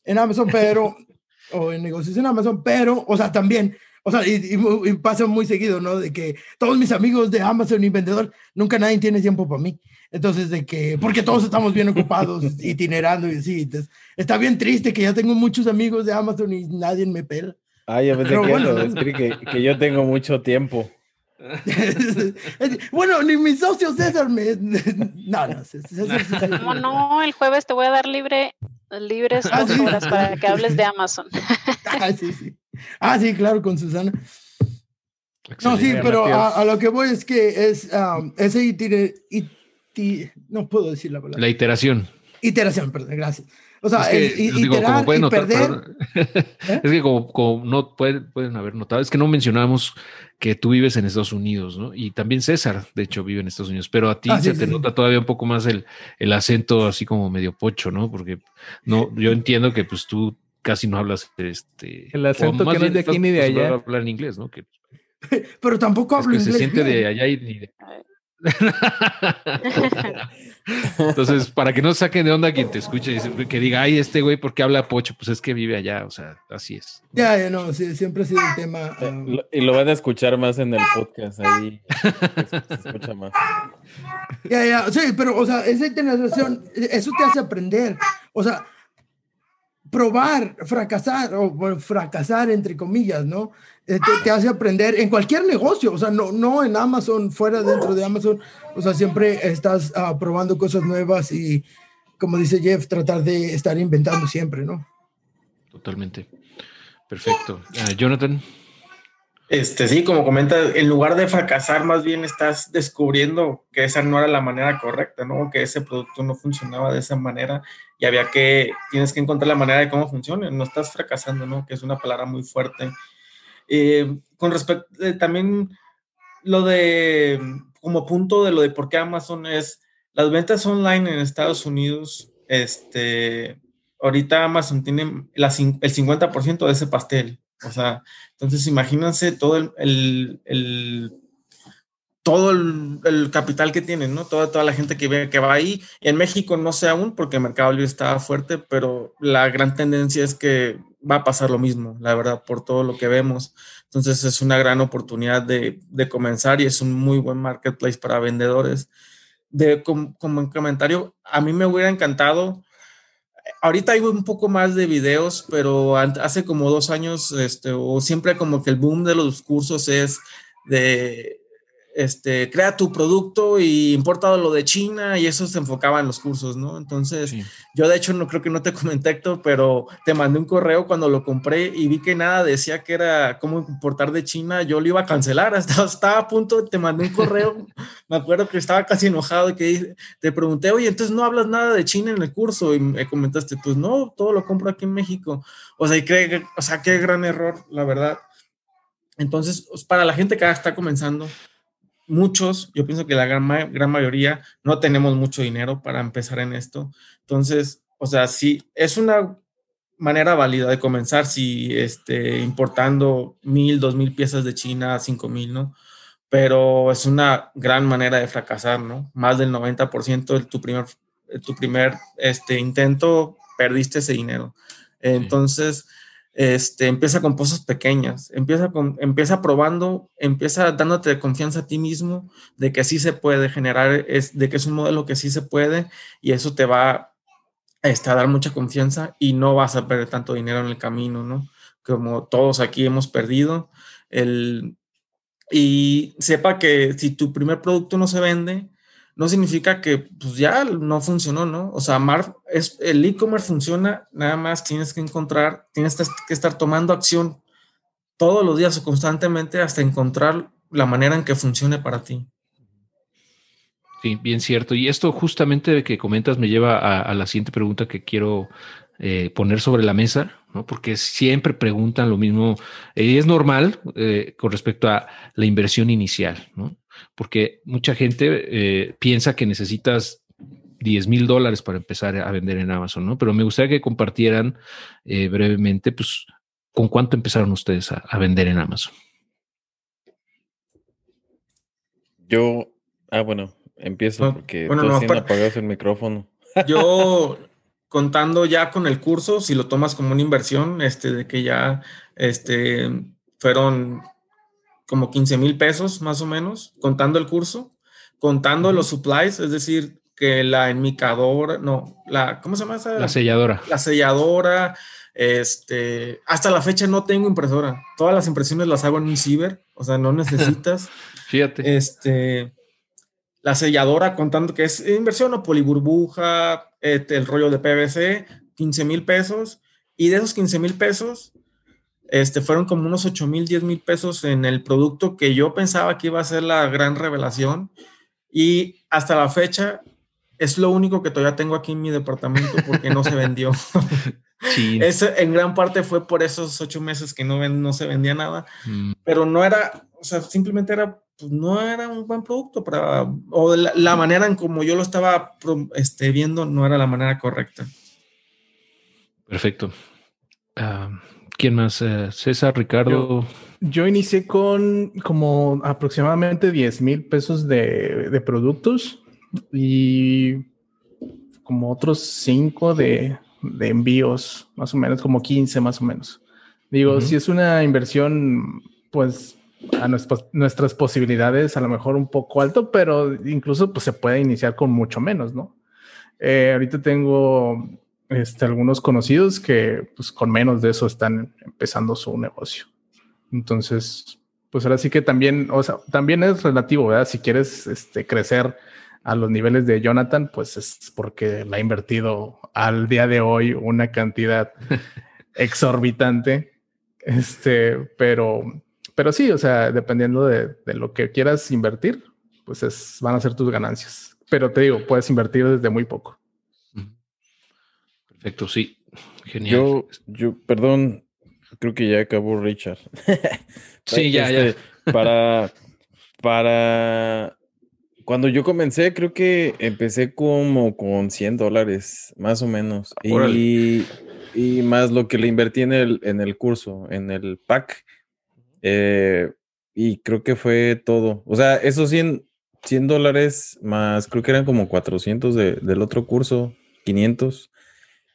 en Amazon, pero o en negocios en Amazon, pero, o sea, también, o sea, y, pasa muy seguido, ¿no? De que todos mis amigos de Amazon y vendedor, nunca nadie tiene tiempo para mí. Entonces, de que, porque todos estamos bien ocupados, itinerando y así. Entonces, está bien triste que ya tengo muchos amigos de Amazon y nadie me pela. Ay, yo pensé que, bueno, que, que yo tengo mucho tiempo. bueno, ni mi socio César me. No, no, César, no, no, el jueves te voy a dar libre, libres ah, dos horas para que hables de Amazon. ah, sí, sí. Ah, sí, claro, con Susana. No, sí, pero a, lo que voy es que es um, ese itiner, no puedo decir la palabra. La iteración. Iteración, perdón, gracias. O sea, es que, iterar y perder. ¿Eh? Es que como, no pueden, pueden haber notado, es que no mencionamos que tú vives en Estados Unidos, ¿no? Y también César, de hecho, vive en Estados Unidos, pero a ti ah, se te nota todavía un poco más el, el, acento así como medio pocho, ¿no? Porque no, yo entiendo que pues tú casi no hablas este... El acento que no es de aquí ni de allá. Hablar en inglés, ¿no? Que, pero tampoco hablo es que Se siente de allá y de... Entonces, para que no saquen de onda quien te escuche, que diga, ay, este güey, ¿por qué habla pocho? Pues es que vive allá, o sea, así es. Ya, ya, no, sí, siempre ha sido el tema. Eh, um, y lo van a escuchar más en el podcast, ahí se escucha más. Ya, ya, sí, pero, o sea, esa internalización, eso te hace aprender. O sea, probar, fracasar, o bueno, fracasar entre comillas, ¿no? Eh, te, hace aprender en cualquier negocio, o sea, no, no en Amazon, fuera dentro de Amazon, o sea, siempre estás uh, probando cosas nuevas y, como dice Jeff, tratar de estar inventando siempre, ¿no? Totalmente. Perfecto. Uh, Jonathan. Este, sí, como comenta, en lugar de fracasar, más bien estás descubriendo que esa no era la manera correcta, ¿no? Que ese producto no funcionaba de esa manera y había que, tienes que encontrar la manera de cómo funciona, no estás fracasando, ¿no? Que es una palabra muy fuerte eh, con respecto, eh, también lo de, como punto de lo de por qué Amazon es, las ventas online en Estados Unidos, este, ahorita Amazon tiene el 50% de ese pastel. O sea, entonces imagínense todo el, todo el, capital que tienen, ¿no? Toda, toda la gente que, ve, que va ahí. En México no sé aún porque el mercado libre está fuerte, pero la gran tendencia es que va a pasar lo mismo, la verdad, por todo lo que vemos. Entonces es una gran oportunidad de, de comenzar y es un muy buen marketplace para vendedores. De, como, como comentario, a mí me hubiera encantado ahorita hay un poco más de videos, pero hace como dos años, este, o siempre como que el boom de los cursos es de este, crea tu producto y importa lo de China y eso se enfocaba en los cursos, ¿no? Entonces, yo de hecho no creo que no te comenté, Héctor, pero te mandé un correo cuando lo compré y vi que nada decía que era cómo importar de China, yo lo iba a cancelar, estaba, estaba a punto, te mandé un correo, me acuerdo que estaba casi enojado y que te pregunté, oye, entonces no hablas nada de China en el curso y me comentaste, pues no, todo lo compro aquí en México. O sea, y cree, o sea, qué gran error, la verdad. Entonces, pues, para la gente que está comenzando, muchos, yo pienso que la gran, gran mayoría no tenemos mucho dinero para empezar en esto. Entonces, o sea, sí, es una manera válida de comenzar si este, importando mil, dos mil piezas de China, cinco mil, ¿no? Pero es una gran manera de fracasar, ¿no? Más del 90% de tu primer, tu primer este, intento, perdiste ese dinero. Entonces, este, empieza con cosas pequeñas, empieza, con, empieza probando, empieza dándote confianza a ti mismo de que sí se puede generar, es, de que es un modelo que sí se puede y eso te va este, a dar mucha confianza y no vas a perder tanto dinero en el camino, ¿no? Como todos aquí hemos perdido. El, y sepa que si tu primer producto no se vende, no significa que pues ya no funcionó, ¿no? O sea, Mar, es, el e-commerce funciona, nada más tienes que encontrar, tienes que estar tomando acción todos los días o constantemente hasta encontrar la manera en que funcione para ti. Sí, bien cierto. Y esto justamente que comentas me lleva a, la siguiente pregunta que quiero eh, poner sobre la mesa, ¿no? Porque siempre preguntan lo mismo y es normal eh, con respecto a la inversión inicial, ¿no? Porque mucha gente eh, piensa que necesitas 10 mil dólares para empezar a vender en Amazon, ¿no? Pero me gustaría que compartieran eh, brevemente, pues, con cuánto empezaron ustedes a, vender en Amazon. Yo, ah, bueno, empiezo porque bueno, no, apagados el micrófono. Yo contando ya con el curso, si lo tomas como una inversión, este, de que ya, este, fueron como 15 mil pesos más o menos, contando el curso, contando los supplies, es decir, que la enmicadora, no, la, ¿cómo se llama esa? La selladora. La selladora, este, hasta la fecha no tengo impresora. Todas las impresiones las hago en un ciber, o sea, no necesitas. Fíjate. Este, la selladora contando que es inversión o poliburbuja, este, el rollo de PVC, 15 mil pesos. Y de esos 15 mil pesos, este, fueron como unos 8 mil, 10 mil pesos en el producto que yo pensaba que iba a ser la gran revelación. Y hasta la fecha es lo único que todavía tengo aquí en mi departamento porque no se vendió. Sí. Eso en gran parte fue por esos ocho meses que no, no se vendía nada, mm. pero no era, o sea, simplemente era, pues, no era un buen producto para, o la, manera en como yo lo estaba este, viendo no era la manera correcta. Perfecto. Ah, ¿Quién más? Eh, César, Ricardo. Yo, inicié con como aproximadamente 10 mil pesos de, productos y como otros 5 de, envíos, más o menos, como 15 más o menos. Digo, si es una inversión, pues a nuestras, posibilidades, a lo mejor un poco alto, pero incluso pues se puede iniciar con mucho menos, ¿no? Eh, ahorita tengo este, algunos conocidos que pues, con menos de eso están empezando su negocio. Entonces, pues ahora sí que también, o sea, también es relativo, ¿verdad? Si quieres este, crecer a los niveles de Jonathan, pues es porque la ha invertido al día de hoy una cantidad exorbitante. Este, pero, pero sí, o sea, dependiendo de, de lo que quieras invertir, pues es, van a ser tus ganancias. Pero te digo, puedes invertir desde muy poco. Perfecto, sí. Genial. Yo, yo, perdón, creo que ya acabó Richard. sí, ya, ya. Este, para, para, cuando yo comencé, creo que empecé como con 100 dólares, más o menos. Y, y, más lo que le invertí en el, en el curso, en el pack. Eh, y creo que fue todo. O sea, esos 100, 100 dólares más, creo que eran como 400 del otro curso, 500.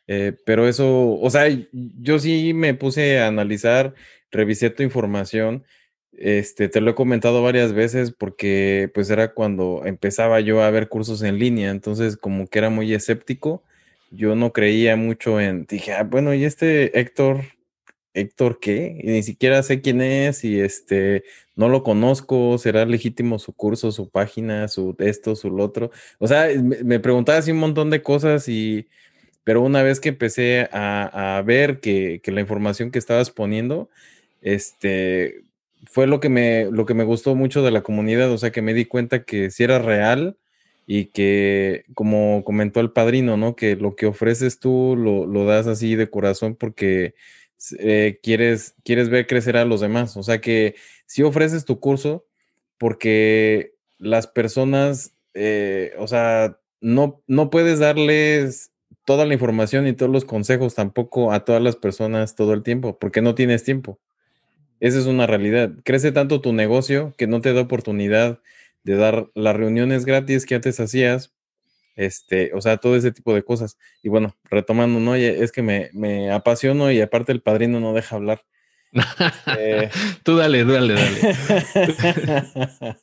Eh, pero eso, o sea, yo sí me puse a analizar, revisé tu información. Este, te lo he comentado varias veces porque pues era cuando empezaba yo a ver cursos en línea, entonces como que era muy escéptico, yo no creía mucho en, dije, ah, bueno, ¿y este Héctor Héctor qué, y ni siquiera sé quién es y este no lo conozco, será legítimo su curso, su página, su esto, su lo otro. O sea, me, preguntaba así un montón de cosas y pero una vez que empecé a, ver que, la información que estabas poniendo, este fue lo que me lo que me gustó mucho de la comunidad, o sea que me di cuenta que si era real y que como comentó el padrino, ¿no? Que lo que ofreces tú lo, lo das así de corazón porque eh, quieres, quieres ver crecer a los demás. O sea que si ofreces tu curso, porque las personas, eh, o sea, no, no puedes darles toda la información y todos los consejos tampoco a todas las personas todo el tiempo, porque no tienes tiempo. Esa es una realidad. Crece tanto tu negocio que no te da oportunidad de dar las reuniones gratis que antes hacías este, o sea, todo ese tipo de cosas. Y bueno, retomando, ¿no? Es que me, me apasiono y aparte el padrino no deja hablar. Eh, Tú dale, dale, dale.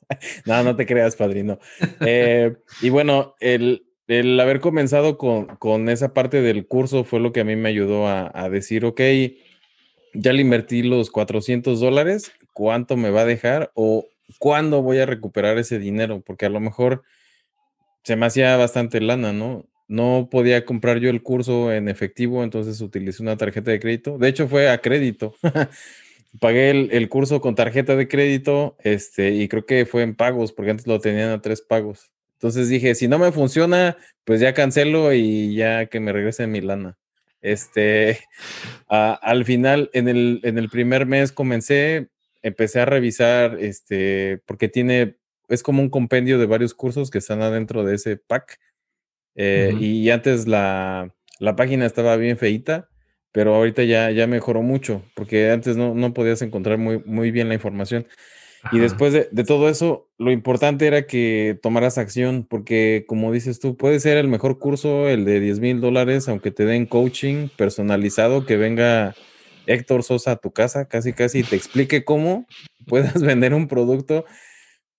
no, no te creas, padrino. Eh, y bueno, el, el haber comenzado con, con, esa parte del curso fue lo que a mí me ayudó a, a decir, ok, ya le invertí los 400 dólares, ¿cuánto me va a dejar? O cuándo voy a recuperar ese dinero? Porque a lo mejor se me hacía bastante lana, ¿no? No podía comprar yo el curso en efectivo, entonces utilicé una tarjeta de crédito. De hecho, fue a crédito. Pagué el, curso con tarjeta de crédito, este, y creo que fue en pagos, porque antes lo tenían a tres pagos. Entonces dije, si no me funciona, pues ya cancelo y ya que me regrese mi lana. Este, al final, en el, en el primer mes comencé, empecé a revisar, este, porque tiene es como un compendio de varios cursos que están adentro de ese pack. Eh, y antes la, página estaba bien feita, pero ahorita ya, ya mejoró mucho, porque antes no, no podías encontrar muy, muy bien la información. Y después de, todo eso, lo importante era que tomaras acción, porque como dices tú, puede ser el mejor curso, el de 10 mil dólares, aunque te den coaching personalizado, que venga Héctor Sosa a tu casa, casi casi te explique cómo puedas vender un producto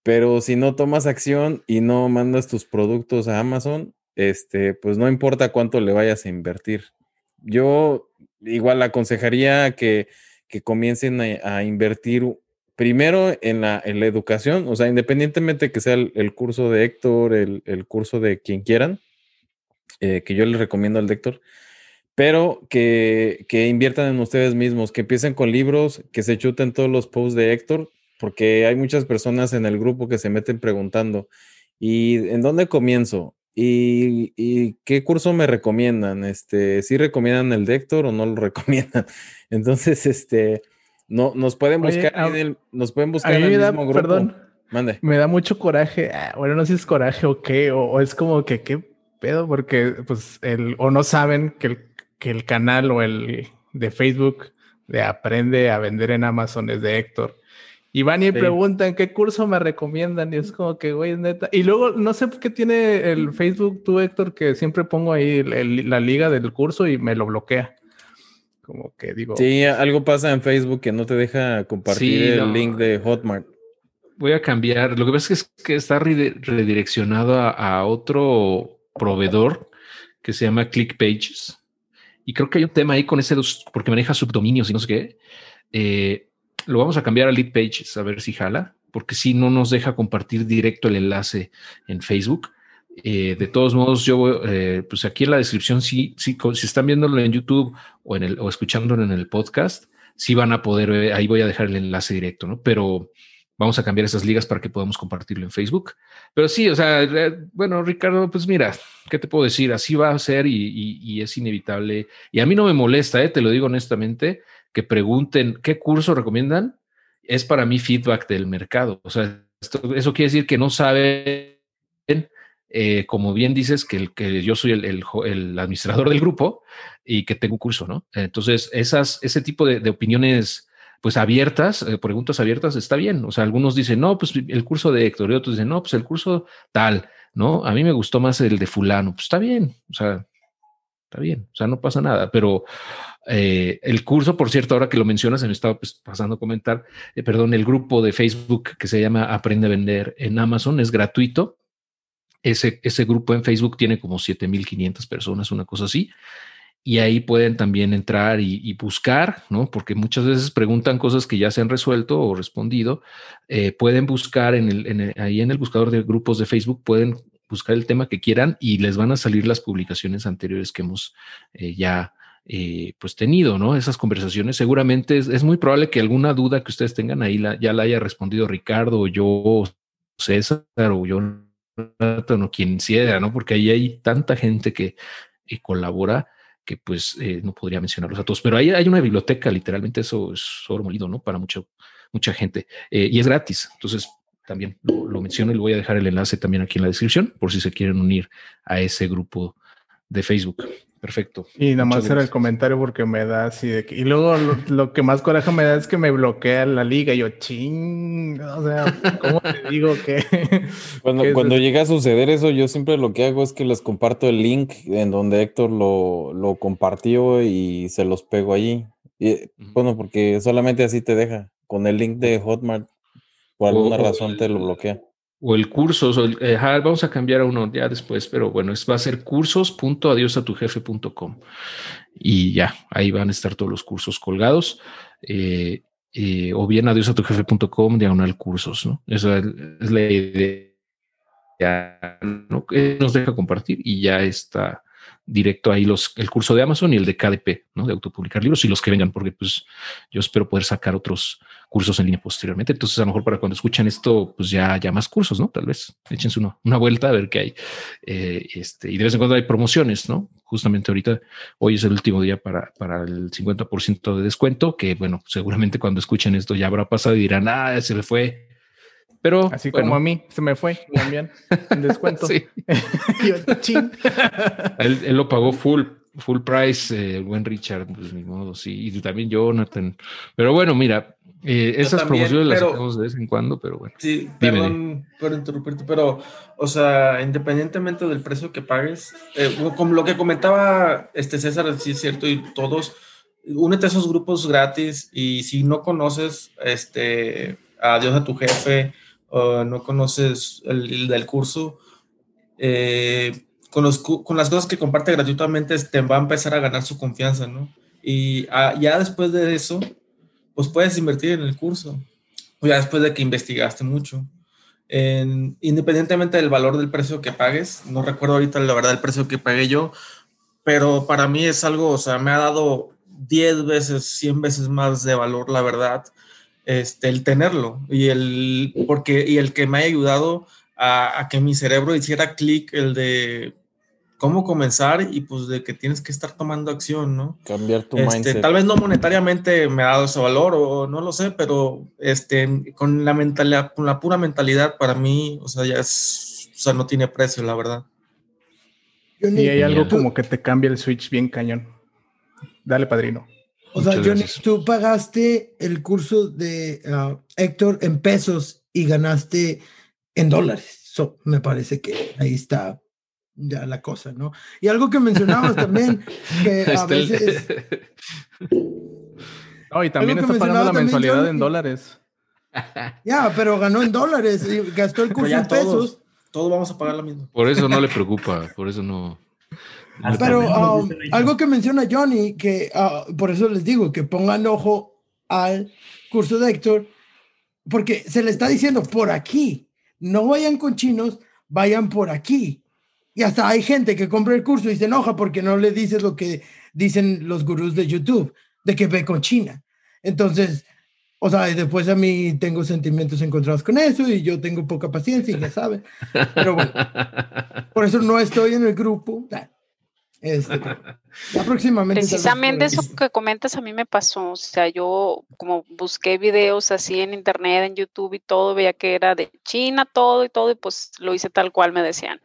pero si no tomas acción y no mandas tus productos a Amazon, este, pues no importa cuánto le vayas a invertir. Yo igual aconsejaría que, que comiencen a, invertir primero en la, educación, o sea, independientemente que sea el, curso de Héctor, el, el, curso de quien quieran, eh, que yo les recomiendo al de Héctor, pero que, que inviertan en ustedes mismos, que empiecen con libros, que se chuten todos los posts de Héctor, porque hay muchas personas en el grupo que se meten preguntando, ¿y en dónde comienzo? ¿Y, qué curso me recomiendan? Este, ¿Sí recomiendan el de Héctor o no lo recomiendan? Entonces, este, no, nos pueden buscar en el, nos pueden buscar en el mismo grupo. Perdón, Mande. Me da mucho coraje. Ah, bueno, no sé si es coraje o qué, o, es como que qué pedo, porque pues el, o no saben que el, que el canal o el de Facebook de Aprende a vender en Amazon es de Héctor. Y van y preguntan qué curso me recomiendan y es como que, güey, neta. Y luego, no sé qué tiene el Facebook tú, Héctor, que siempre pongo ahí la liga del curso y me lo bloquea. Como que digo. Sí, algo pasa en Facebook que no te deja compartir el link de Hotmart. Voy a cambiar. Lo que pasa es que está redireccionado a, otro proveedor que se llama ClickPages. Y creo que hay un tema ahí con ese, porque maneja subdominios y no sé qué. Eh, lo vamos a cambiar a Lead Pages, a ver si jala, porque si no nos deja compartir directo el enlace en Facebook. Eh, de todos modos, yo, eh, pues aquí en la descripción, si, si, si están viéndolo en YouTube o, en el, o escuchándolo en el podcast, sí van a poder, ahí voy a dejar el enlace directo, ¿no? Pero vamos a cambiar esas ligas para que podamos compartirlo en Facebook. Pero sí, o sea, eh, bueno, Ricardo, pues mira, ¿qué te puedo decir? Así va a ser y, es inevitable. Y a mí no me molesta, te lo digo honestamente que pregunten qué curso recomiendan, es para mí feedback del mercado. O sea, eso quiere decir que no saben, eh, como bien dices, que, yo soy el, administrador del grupo y que tengo curso, ¿no? Entonces, ese tipo de, opiniones pues abiertas, eh, preguntas abiertas, está bien. O sea, algunos dicen, no, pues el curso de Héctor, y otros dicen, no, pues el curso tal, ¿no? A mí me gustó más el de fulano, pues está bien, o sea, está bien, o sea, no pasa nada, pero eh, el curso, por cierto, ahora que lo mencionas, se me estaba pues, pasando a comentar, perdón, el grupo de Facebook que se llama Aprende a Vender en Amazon es gratuito. Ese, ese grupo en Facebook tiene como 7500 personas, una cosa así. Y ahí pueden también entrar y, buscar, ¿no? Porque muchas veces preguntan cosas que ya se han resuelto o respondido. Eh, pueden buscar en el, ahí en el buscador de grupos de Facebook, pueden buscar el tema que quieran y les van a salir las publicaciones anteriores que hemos ya eh, pues tenido, ¿no? Esas conversaciones. Seguramente es, muy probable que alguna duda que ustedes tengan ahí ya la haya respondido Ricardo o yo, César o yo, o quien sea, ¿no? Porque ahí hay tanta gente que, colabora que pues eh, no podría mencionarlos a todos, pero ahí hay una biblioteca, literalmente eso es oro molido, ¿no? Para mucho, mucha gente eh, y es gratis. Entonces, también lo, lo, menciono y le voy a dejar el enlace también aquí en la descripción por si se quieren unir a ese grupo de Facebook. Perfecto. Y nada más era el comentario porque me da así de que... Y luego lo, que más coraje me da es que me bloquea la liga. Y yo, ching, o sea, ¿cómo te digo que...? Cuando, cuando llega a suceder eso, yo siempre lo que hago es que les comparto el link en donde Héctor lo, lo compartió y se los pego allí. Y, Bueno, porque solamente así te deja. Con el link de Hotmart, por alguna razón te lo bloquea o el curso, vamos a cambiar a uno ya después, pero bueno, es, va a ser cursos.adiosatujefe.com y ya, ahí van a estar todos los cursos colgados. Eh, eh, o bien adiosatujefe.com diagonal cursos, ¿no? Esa es la idea. ¿no? Nos deja compartir y ya está directo ahí los, el curso de Amazon y el de KDP, ¿no? De autopublicar libros y los que vengan, porque pues yo espero poder sacar otros cursos en línea posteriormente. Entonces, a lo mejor para cuando escuchan esto, pues ya, ya más cursos, ¿no? Tal vez échense una, una vuelta a ver qué hay. Eh, este, y de vez en cuando hay promociones, ¿no? Justamente ahorita, hoy es el último día para, para el 50% de descuento, que bueno, seguramente cuando escuchen esto ya habrá pasado y dirán, ah, se le fue pero así como a mí se me fue también en descuento. sí. él, lo pagó full, full price, eh, el buen Richard, pues ni modo, sí. Y también Jonathan. Pero bueno, mira, eh, esas promociones las hacemos de vez en cuando, pero bueno. Sí, perdón por interrumpirte, pero, o sea, independientemente del precio que pagues, eh, como lo que comentaba este César, sí es cierto, y todos, únete a esos grupos gratis y si no conoces, este, adiós a tu jefe, no conoces el, del curso, eh, con, los, con, las cosas que comparte gratuitamente te va a empezar a ganar su confianza, ¿no? Y ah, ya después de eso, pues puedes invertir en el curso, o ya después de que investigaste mucho. independientemente del valor del precio que pagues, no recuerdo ahorita la verdad el precio que pagué yo, pero para mí es algo, o sea, me ha dado 10 veces, 100 veces más de valor, la verdad, este, el tenerlo y el, porque, y el que me haya ayudado a, que mi cerebro hiciera clic, el de cómo comenzar y pues de que tienes que estar tomando acción, ¿no? Cambiar tu este, mindset. Tal vez no monetariamente me ha dado ese valor o no lo sé, pero este, con la mentalidad, con la pura mentalidad para mí, o sea, ya es, o sea, no tiene precio, la verdad. Y hay algo como que te cambia el switch bien cañón. Dale, padrino. O sea, Johnny, tú pagaste el curso de ah, Héctor en pesos y ganaste en dólares. So, me parece que ahí está ya la cosa, ¿no? Y algo que mencionabas también, que a veces... No, y también está pagando la mensualidad en dólares. Ya, pero ganó en dólares y gastó el curso en pesos. Todos vamos a pagar lo mismo. Por eso no le preocupa, por eso no... Pero um, algo que menciona Johnny, que uh, por eso les digo que pongan ojo al curso de Héctor, porque se le está diciendo por aquí, no vayan con chinos, vayan por aquí. Y hasta hay gente que compra el curso y se enoja porque no le dices lo que dicen los gurús de YouTube, de que ve con China. Entonces, o sea, después a mí tengo sentimientos encontrados con eso y yo tengo poca paciencia, ya saben. Pero bueno, por eso no estoy en el grupo. Este, próximamente. Precisamente eso que comentas a mí me pasó. O sea, yo como busqué videos así en internet, en YouTube y todo, veía que era de China todo y todo, y pues lo hice tal cual me decían.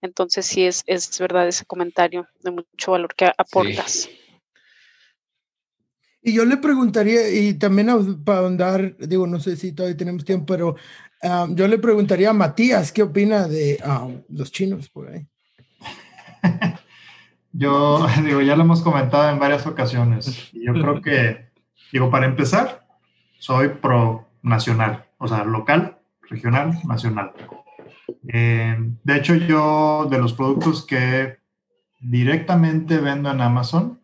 Entonces sí es, es verdad ese comentario de mucho valor que aportas. Y yo le preguntaría, y también para ahondar, digo, no sé si todavía tenemos tiempo, pero um, yo le preguntaría a Matías, ¿qué opina de um, los chinos por ahí? yo, digo, ya lo hemos comentado en varias ocasiones. Y yo creo que, digo, para empezar, soy pro nacional, o sea, local, regional, nacional. Eh, de hecho, yo de los productos que directamente vendo en Amazon,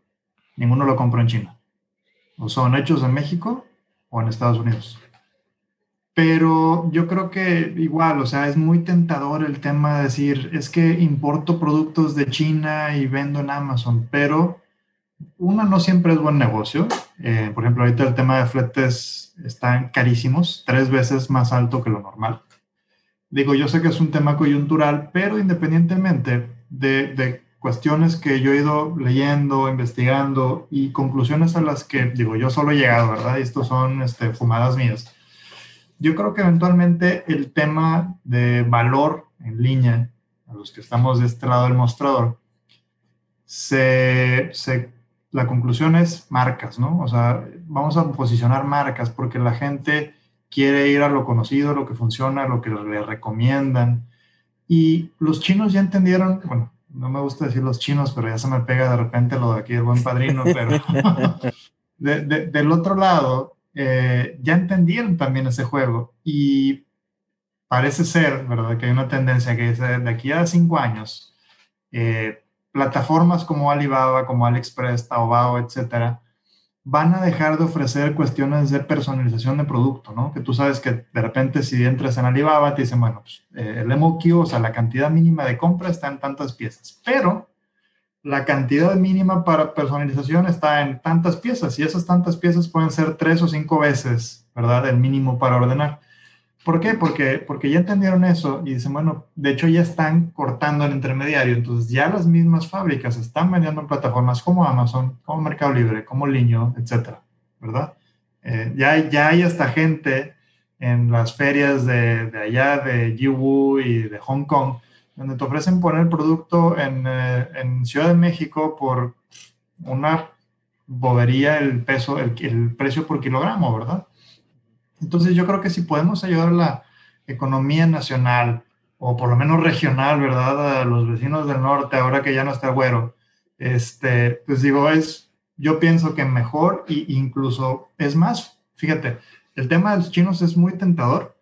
ninguno lo compro en China o son hechos en México o en Estados Unidos. Pero yo creo que igual, o sea, es muy tentador el tema de decir, es que importo productos de China y vendo en Amazon, pero uno no siempre es buen negocio. Eh, por ejemplo, ahorita el tema de fletes están carísimos, tres veces más alto que lo normal. Digo, yo sé que es un tema coyuntural, pero independientemente de, de cuestiones que yo he ido leyendo, investigando y conclusiones a las que, digo, yo solo he llegado, ¿verdad? Y estos son este, fumadas mías. Yo creo que eventualmente el tema de valor en línea, a los que estamos de este lado del mostrador, se, se, la conclusión es marcas, ¿no? O sea, vamos a posicionar marcas porque la gente quiere ir a lo conocido, lo que funciona, lo que le recomiendan. Y los chinos ya entendieron, bueno, no me gusta decir los chinos, pero ya se me pega de repente lo de aquí el buen padrino, pero del otro lado, eh, ya entendieron también ese juego y parece ser, ¿verdad? Que hay una tendencia que dice, de aquí a cinco años, eh, plataformas como Alibaba, como AliExpress, Taobao, etcétera, van a dejar de ofrecer cuestiones de personalización de producto, ¿no? Que tú sabes que de repente si entras en Alibaba te dicen, bueno, pues, eh, el MOQ, o sea, la cantidad mínima de compra está en tantas piezas, pero la cantidad mínima para personalización está en tantas piezas y esas tantas piezas pueden ser tres o cinco veces, ¿verdad? El mínimo para ordenar. ¿Por qué? Porque, porque ya entendieron eso y dicen, bueno, de hecho ya están cortando el intermediario, entonces ya las mismas fábricas están vendiendo en plataformas como Amazon, como Mercado Libre, como Liño, etcétera, ¿verdad? Eh, ya, ya hay hasta gente en las ferias de, de allá, de Yiwu y de Hong Kong, donde te ofrecen poner producto en, eh, en Ciudad de México por una bobería el peso, el precio por kilogramo, ¿verdad? Entonces yo creo que si podemos ayudar a la economía nacional o por lo menos regional, ¿verdad? A los vecinos del norte, ahora que ya no está güero, este, pues digo, es, yo pienso que mejor e incluso es más, fíjate, el tema de los chinos es muy tentador,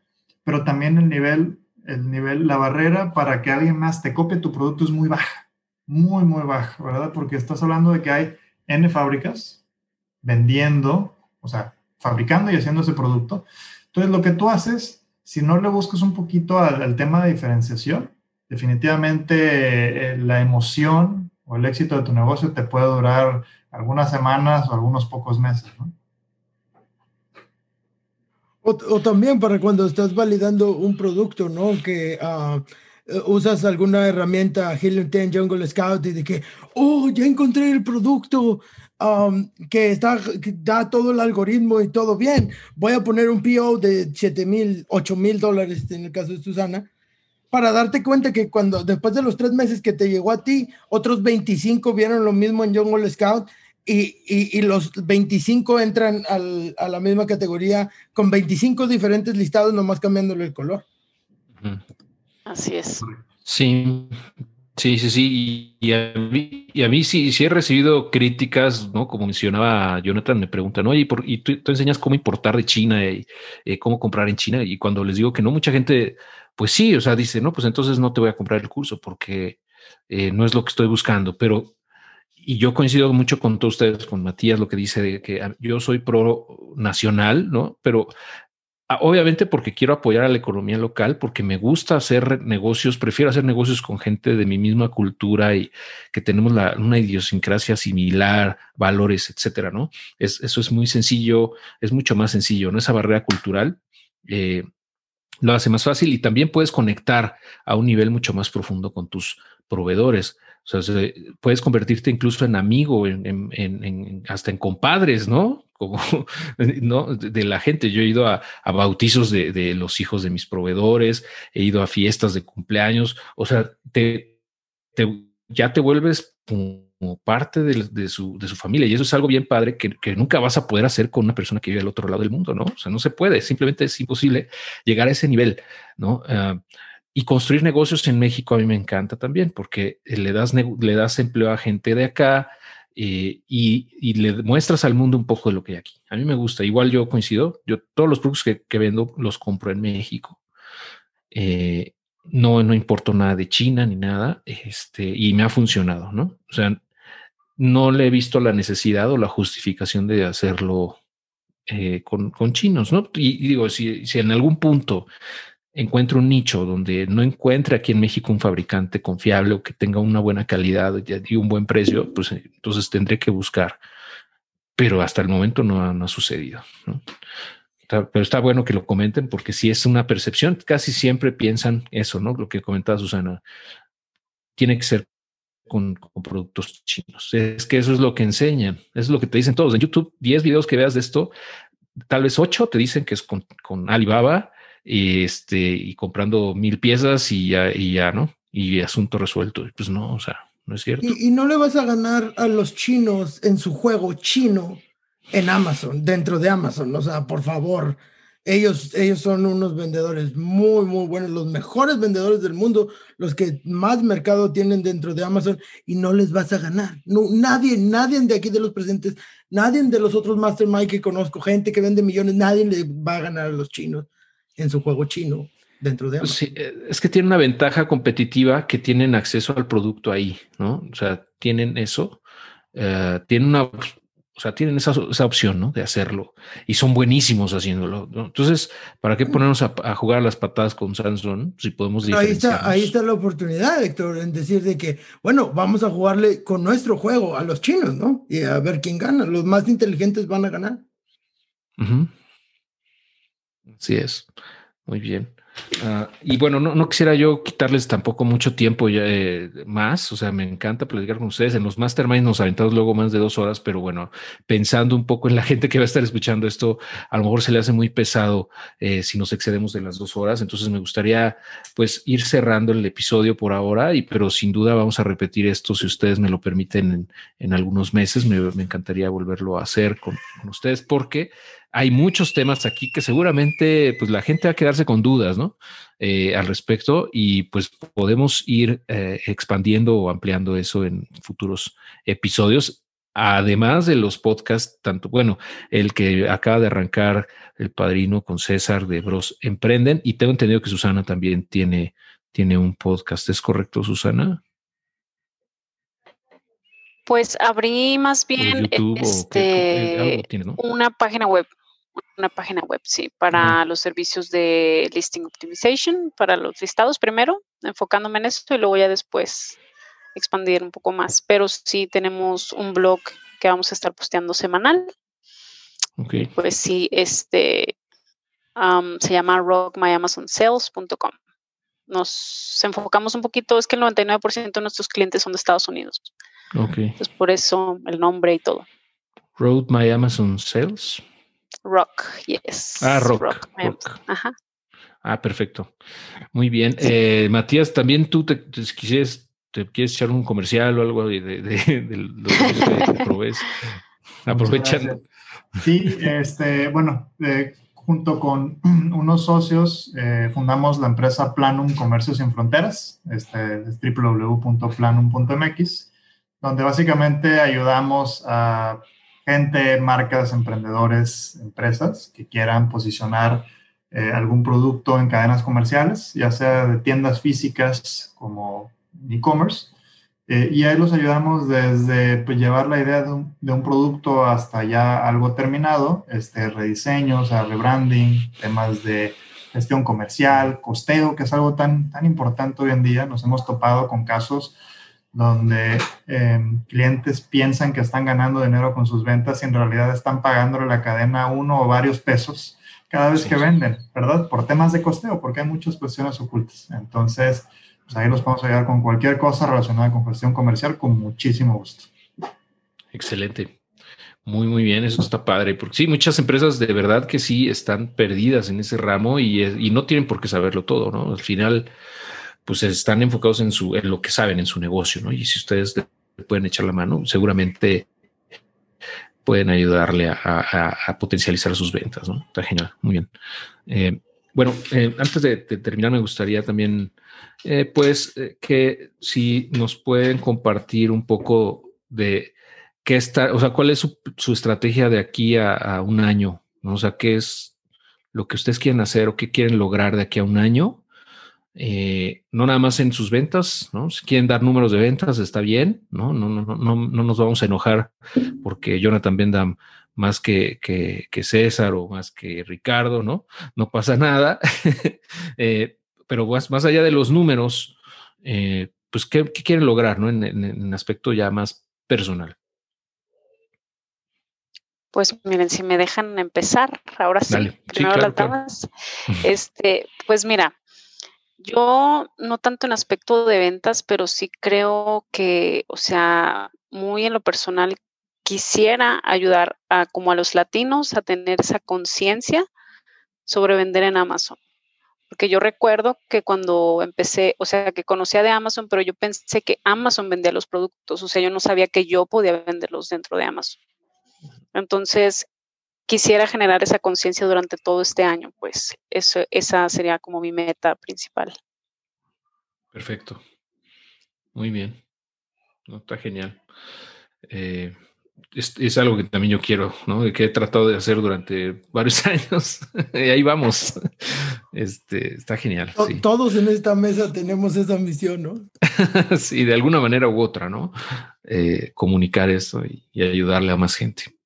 pero también el nivel, el nivel, la barrera para que alguien más te copie tu producto es muy baja, muy, muy baja, ¿verdad? Porque estás hablando de que hay N fábricas vendiendo, o sea, fabricando y haciendo ese producto. Entonces, lo que tú haces, si no le buscas un poquito al, tema de diferenciación, definitivamente eh, la emoción o el éxito de tu negocio te puede durar algunas semanas o algunos pocos meses. O, también para cuando estás validando un producto, ¿no? Que uh, usas alguna herramienta, Helium 10, Jungle Scout, y de que, oh, ya encontré el producto, Um, que, está, da todo el algoritmo y todo bien. Voy a poner un PO de 7 mil, 8 mil dólares en el caso de Susana, para darte cuenta que cuando después de los tres meses que te llegó a ti, otros 25 vieron lo mismo en Jungle Scout y, y, los 25 entran al, a la misma categoría con 25 diferentes listados, nomás cambiándole el color. Así es. Sí, Sí, sí, sí. Y, a mí, y a mí sí, sí he recibido críticas, ¿no? Como mencionaba Jonathan, me preguntan, oye, ¿y, y tú, enseñas cómo importar de China y eh, cómo comprar en China? Y cuando les digo que no, mucha gente, pues sí, o sea, dice, no, pues entonces no te voy a comprar el curso porque eh, no es lo que estoy buscando. Pero, y yo coincido mucho con todos ustedes, con Matías, lo que dice de que ah, yo soy pro nacional, ¿no? Pero obviamente porque quiero apoyar a la economía local, porque me gusta hacer negocios, prefiero hacer negocios con gente de mi misma cultura y que tenemos una idiosincrasia similar, valores, etcétera, ¿no? Es, eso es muy sencillo, es mucho más sencillo, ¿no? Esa barrera cultural eh, lo hace más fácil y también puedes conectar a un nivel mucho más profundo con tus proveedores. O sea, puedes convertirte incluso en amigo, en, hasta en compadres, ¿no? Como ¿no? de la gente. Yo he ido a, bautizos de, los hijos de mis proveedores, he ido a fiestas de cumpleaños. O sea, te, ya te vuelves como parte de, su, familia y eso es algo bien padre que, nunca vas a poder hacer con una persona que vive al otro lado del mundo, ¿no? O sea, no se puede, simplemente es imposible llegar a ese nivel, ¿no? Ah, y construir negocios en México a mí me encanta también porque le das, le das empleo a gente de acá, eh, y, le muestras al mundo un poco de lo que hay aquí. A mí me gusta, igual yo coincido, yo todos los productos que, vendo los compro en México. Eh, no, no importo nada de China ni nada, este, y me ha funcionado, ¿no? O sea, no le he visto la necesidad o la justificación de hacerlo eh, con, chinos, ¿no? Y, digo, si, si en algún punto encuentro un nicho donde no encuentre aquí en México un fabricante confiable o que tenga una buena calidad y un buen precio, pues eh, entonces tendré que buscar. Pero hasta el momento no ha, sucedido. pero está bueno que lo comenten porque si es una percepción, casi siempre piensan eso, ¿no? Lo que comentaba Susana. Tiene que ser con, productos chinos. Es que eso es lo que enseñan, es lo que te dicen todos. En YouTube, 10 videos que veas de esto, tal vez 8 te dicen que es con, con Alibaba este, y comprando mil piezas y ya, y ya, ¿no? Y asunto resuelto. Pues no, o sea, no es cierto. Y, no le vas a ganar a los chinos en su juego chino en Amazon, dentro de Amazon. O sea, por favor, ellos, ellos son unos vendedores muy, muy buenos, los mejores vendedores del mundo, los que más mercado tienen dentro de Amazon y no les vas a ganar. No, nadie, nadie de aquí de los presentes, nadie de los otros Mastermind que conozco, gente que vende millones, nadie le va a ganar a los chinos en su juego chino dentro de Amazon. Sí, eh, es que tiene una ventaja competitiva que tienen acceso al producto ahí, ¿no? O sea, tienen eso, eh, tienen una, o sea, tienen esa, opción, ¿no? De hacerlo y son buenísimos haciéndolo. Entonces, ¿para qué ponernos a, jugar las patadas con Samsung si podemos ahí está, ahí está la oportunidad, Héctor, en decir de que, bueno, vamos a jugarle con nuestro juego a los chinos, ¿no? Y a ver quién gana. Los más inteligentes van a ganar. Así es. Muy bien. Ah, y bueno, no, quisiera yo quitarles tampoco mucho tiempo ya, eh, más, o sea, me encanta platicar con ustedes. En los masterminds nos aventamos luego más de dos horas, pero bueno, pensando un poco en la gente que va a estar escuchando esto, a lo mejor se le hace muy pesado eh, si nos excedemos de las dos horas. Entonces me gustaría pues ir cerrando el episodio por ahora, y pero sin duda vamos a repetir esto si ustedes me lo permiten en, algunos meses. Me, encantaría volverlo a hacer con, con ustedes porque hay muchos temas aquí que seguramente pues la gente va a quedarse con dudas, ¿no? Eh, al respecto y pues podemos ir eh, expandiendo o ampliando eso en futuros episodios. Además de los podcasts, tanto bueno, el que acaba de arrancar el padrino con César de Bros Emprenden y tengo entendido que Susana también tiene, tiene un podcast. ¿Es correcto, Susana? Pues abrí más bien este, una página web una página web, sí, para los servicios de listing optimization, para los listados primero, enfocándome en esto y luego ya después expandir un poco más. Pero sí tenemos un blog que vamos a estar posteando semanal. Okay. Pues sí, este se llama rockmyamazonsales.com. Nos enfocamos un poquito, es que el 99% de nuestros clientes son de Estados Unidos. Ok. Entonces por eso el nombre y todo. Road My Amazon Sales. Rock, yes. Ah, rock. Ajá. Ah, perfecto. Muy bien. Eh, Matías, también tú te, quisieras, te quieres echar un comercial o algo de, de, de, lo que. Aprovechando. Sí, este, bueno, eh, junto con unos socios eh, fundamos la empresa Planum Comercio Sin Fronteras, este, es www.planum.mx, donde básicamente ayudamos a gente, marcas, emprendedores, empresas que quieran posicionar eh, algún producto en cadenas comerciales, ya sea de tiendas físicas como e-commerce. Eh, y ahí los ayudamos desde pues, llevar la idea de un, producto hasta ya algo terminado, este, rediseños, rebranding, temas de gestión comercial, costeo, que es algo tan, tan importante hoy en día. Nos hemos topado con casos donde em, clientes piensan que están ganando dinero con sus ventas y en realidad están pagándole la cadena uno o varios pesos cada vez que venden, ¿verdad? Por temas de costeo, porque hay muchas cuestiones ocultas. Entonces, pues ahí los podemos ayudar con cualquier cosa relacionada con gestión comercial con muchísimo gusto. Excelente. Muy, muy bien, eso está padre, porque sí, muchas empresas de verdad que sí están perdidas en ese ramo y, y no tienen por qué saberlo todo, ¿no? Al final, pues están enfocados en, su, en lo que saben, en su negocio, ¿no? Y si ustedes pueden echar la mano, seguramente pueden ayudarle a, potencializar sus ventas, ¿no? Está genial, muy bien. Eh, bueno, eh, antes de, terminar, me gustaría también, eh, pues, que si nos pueden compartir un poco de qué está, o sea, cuál es su, estrategia de aquí a, un año, ¿no? O sea, qué es lo que ustedes quieren hacer o qué quieren lograr de aquí a un año eh, no nada más en sus ventas, ¿no? Si quieren dar números de ventas, está bien, ¿no? No, no, no, no nos vamos a enojar porque Jonathan venda más que, que, César o más que Ricardo, ¿no? No pasa nada. Eh, pero más, más, allá de los números, eh, pues, ¿qué, quieren lograr, ¿no? En, en, aspecto ya más personal. Pues miren, si me dejan empezar, ahora sí, primero las damas. Este, pues mira, yo no tanto en aspecto de ventas, pero sí creo que, o sea, muy en lo personal quisiera ayudar a como a los latinos a tener esa conciencia sobre vender en Amazon. Porque yo recuerdo que cuando empecé, o sea, que conocía de Amazon, pero yo pensé que Amazon vendía los productos, o sea, yo no sabía que yo podía venderlos dentro de Amazon. Entonces, quisiera generar esa conciencia durante todo este año, pues eso, esa sería como mi meta principal. Perfecto. Muy bien. No, está genial. Eh, es, algo que también yo quiero, ¿no? Que he tratado de hacer durante varios años. y ahí vamos. Este, está genial. Todos en esta mesa tenemos esa misión, ¿no? sí, de alguna manera u otra, ¿no? Eh, comunicar esto y ayudarle a más gente.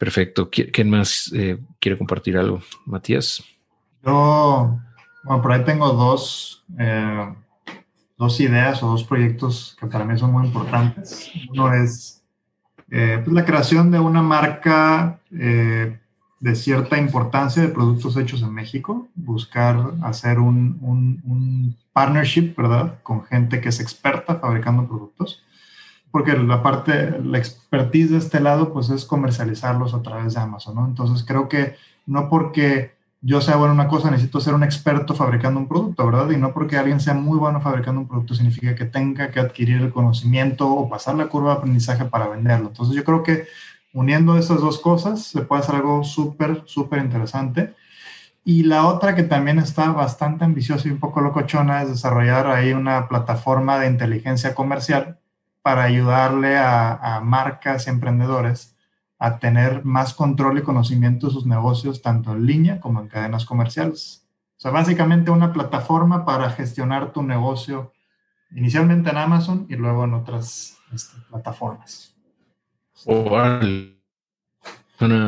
Perfecto. ¿Quién más eh, quiere compartir algo? Matías. Yo, bueno, por ahí tengo dos, eh, dos ideas o dos proyectos que para mí son muy importantes. Uno es eh, pues la creación de una marca de cierta importancia de productos hechos en México, buscar hacer un, un, un partnership, ¿verdad? Con gente que es experta fabricando productos porque la parte, la expertise de este lado, pues es comercializarlos a través de Amazon, ¿no? Entonces creo que no porque yo sea bueno en una cosa, necesito ser un experto fabricando un producto, ¿verdad? Y no porque alguien sea muy bueno fabricando un producto significa que tenga que adquirir el conocimiento o pasar la curva de aprendizaje para venderlo. Entonces yo creo que uniendo esas dos cosas se puede hacer algo súper, súper interesante. Y la otra que también está bastante ambiciosa y un poco locochona es desarrollar ahí una plataforma de inteligencia comercial para ayudarle a, marcas y emprendedores a tener más control y conocimiento de sus negocios, tanto en línea como en cadenas comerciales. O sea, básicamente una plataforma para gestionar tu negocio inicialmente en Amazon y luego en otras este, plataformas. suena,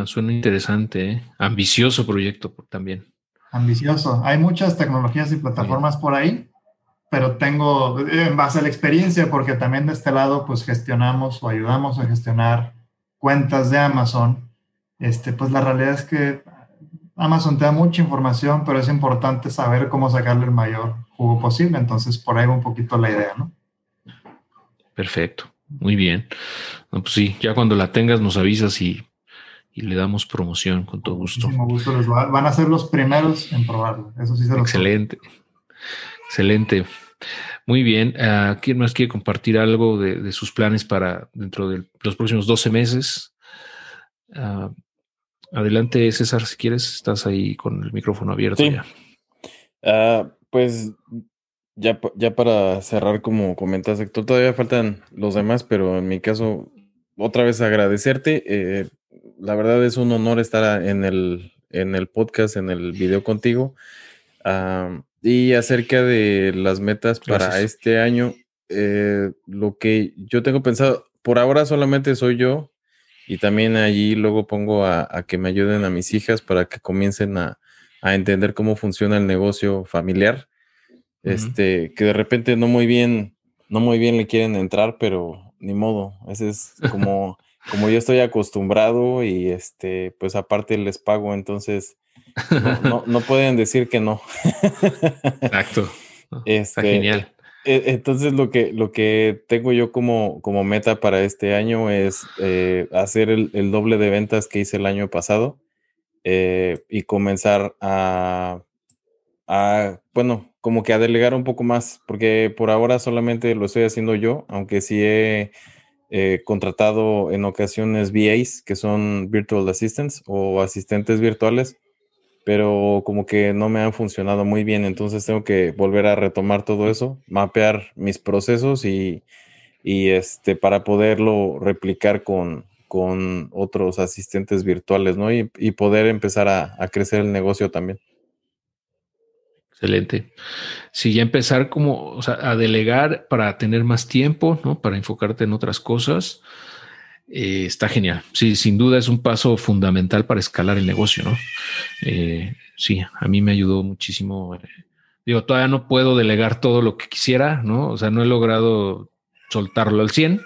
suena, interesante, ¿eh? ambicioso proyecto también. Ambicioso. Hay muchas tecnologías y plataformas por ahí pero tengo, en base a la experiencia, porque también de este lado, pues gestionamos o ayudamos a gestionar cuentas de Amazon, este, pues la realidad es que Amazon te da mucha información, pero es importante saber cómo sacarle el mayor jugo posible. Entonces, por ahí va un poquito la idea, ¿no? Perfecto, muy bien. No, pues sí, ya cuando la tengas nos avisas y, y le damos promoción con todo gusto. gusto van a ser los primeros en probarlo. Eso sí se lo Excelente. Excelente. Muy bien. Uh, ¿Quién más quiere compartir algo de, sus planes para dentro de los próximos 12 meses? Ah, adelante, César, si quieres, estás ahí con el micrófono abierto ya. Ah, pues ya, ya para cerrar, como comentas, Héctor, todavía faltan los demás, pero en mi caso, otra vez agradecerte. Eh, la verdad es un honor estar en el, en el podcast, en el video contigo. Y acerca de las metas para este año, eh, lo que yo tengo pensado, por ahora solamente soy yo y también allí luego pongo a, que me ayuden a mis hijas para que comiencen a, entender cómo funciona el negocio familiar. Este, que de repente no muy bien, no muy bien le quieren entrar, pero ni modo. Ese es como, como yo estoy acostumbrado y este, pues aparte les pago, entonces no, no, pueden decir que no. Exacto. Está este, genial. E, entonces lo que, lo que tengo yo como, como meta para este año es eh, hacer el, doble de ventas que hice el año pasado eh, y comenzar a, a, bueno, como que a delegar un poco más, porque por ahora solamente lo estoy haciendo yo, aunque sí he eh, contratado en ocasiones VAs, que son Virtual Assistants o asistentes virtuales, pero como que no me han funcionado muy bien, entonces tengo que volver a retomar todo eso, mapear mis procesos y, este, para poderlo replicar con, con otros asistentes virtuales, ¿no? Y, poder empezar a, a crecer el negocio también. Excelente. Sí, ya empezar como o sea, a delegar para tener más tiempo, ¿no? Para enfocarte en otras cosas. Eh, está genial. Sí, sin duda es un paso fundamental para escalar el negocio, ¿no? Eh, sí, a mí me ayudó muchísimo. Eh, digo, todavía no puedo delegar todo lo que quisiera, ¿no? O sea, no he logrado soltarlo al 100,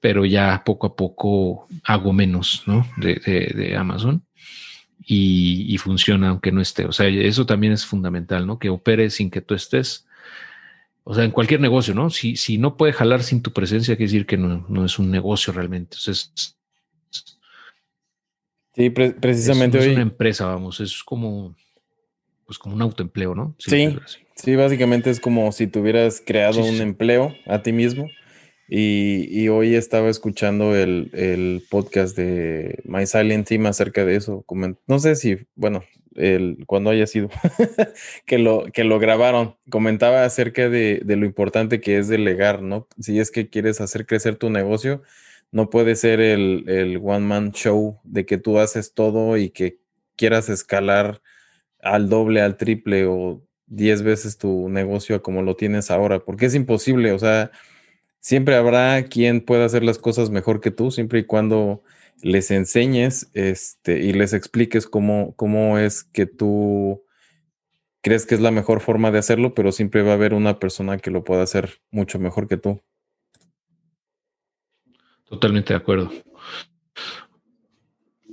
pero ya poco a poco hago menos, ¿no? De, de Amazon y, funciona aunque no esté. O sea, eso también es fundamental, ¿no? Que opere sin que tú estés. O sea, en cualquier negocio, ¿no? Si, si no puede jalar sin tu presencia, quiere decir que no, es un negocio realmente. Entonces, sí, precisamente es, una empresa, vamos, es como, pues como un autoempleo, ¿no? Sí, sí, básicamente es como si tuvieras creado un empleo a ti mismo y, hoy estaba escuchando el, podcast de My Silent Team acerca de eso. No sé si, bueno, el, cuando haya sido que, lo, que lo grabaron, comentaba acerca de, lo importante que es delegar, ¿no? Si es que quieres hacer crecer tu negocio, no puede ser el, el one-man show de que tú haces todo y que quieras escalar al doble, al triple o diez veces tu negocio como lo tienes ahora, porque es imposible, o sea siempre habrá quien pueda hacer las cosas mejor que tú, siempre y cuando les enseñes este, y les expliques cómo, cómo es que tú crees que es la mejor forma de hacerlo, pero siempre va a haber una persona que lo pueda hacer mucho mejor que tú. Totalmente de acuerdo.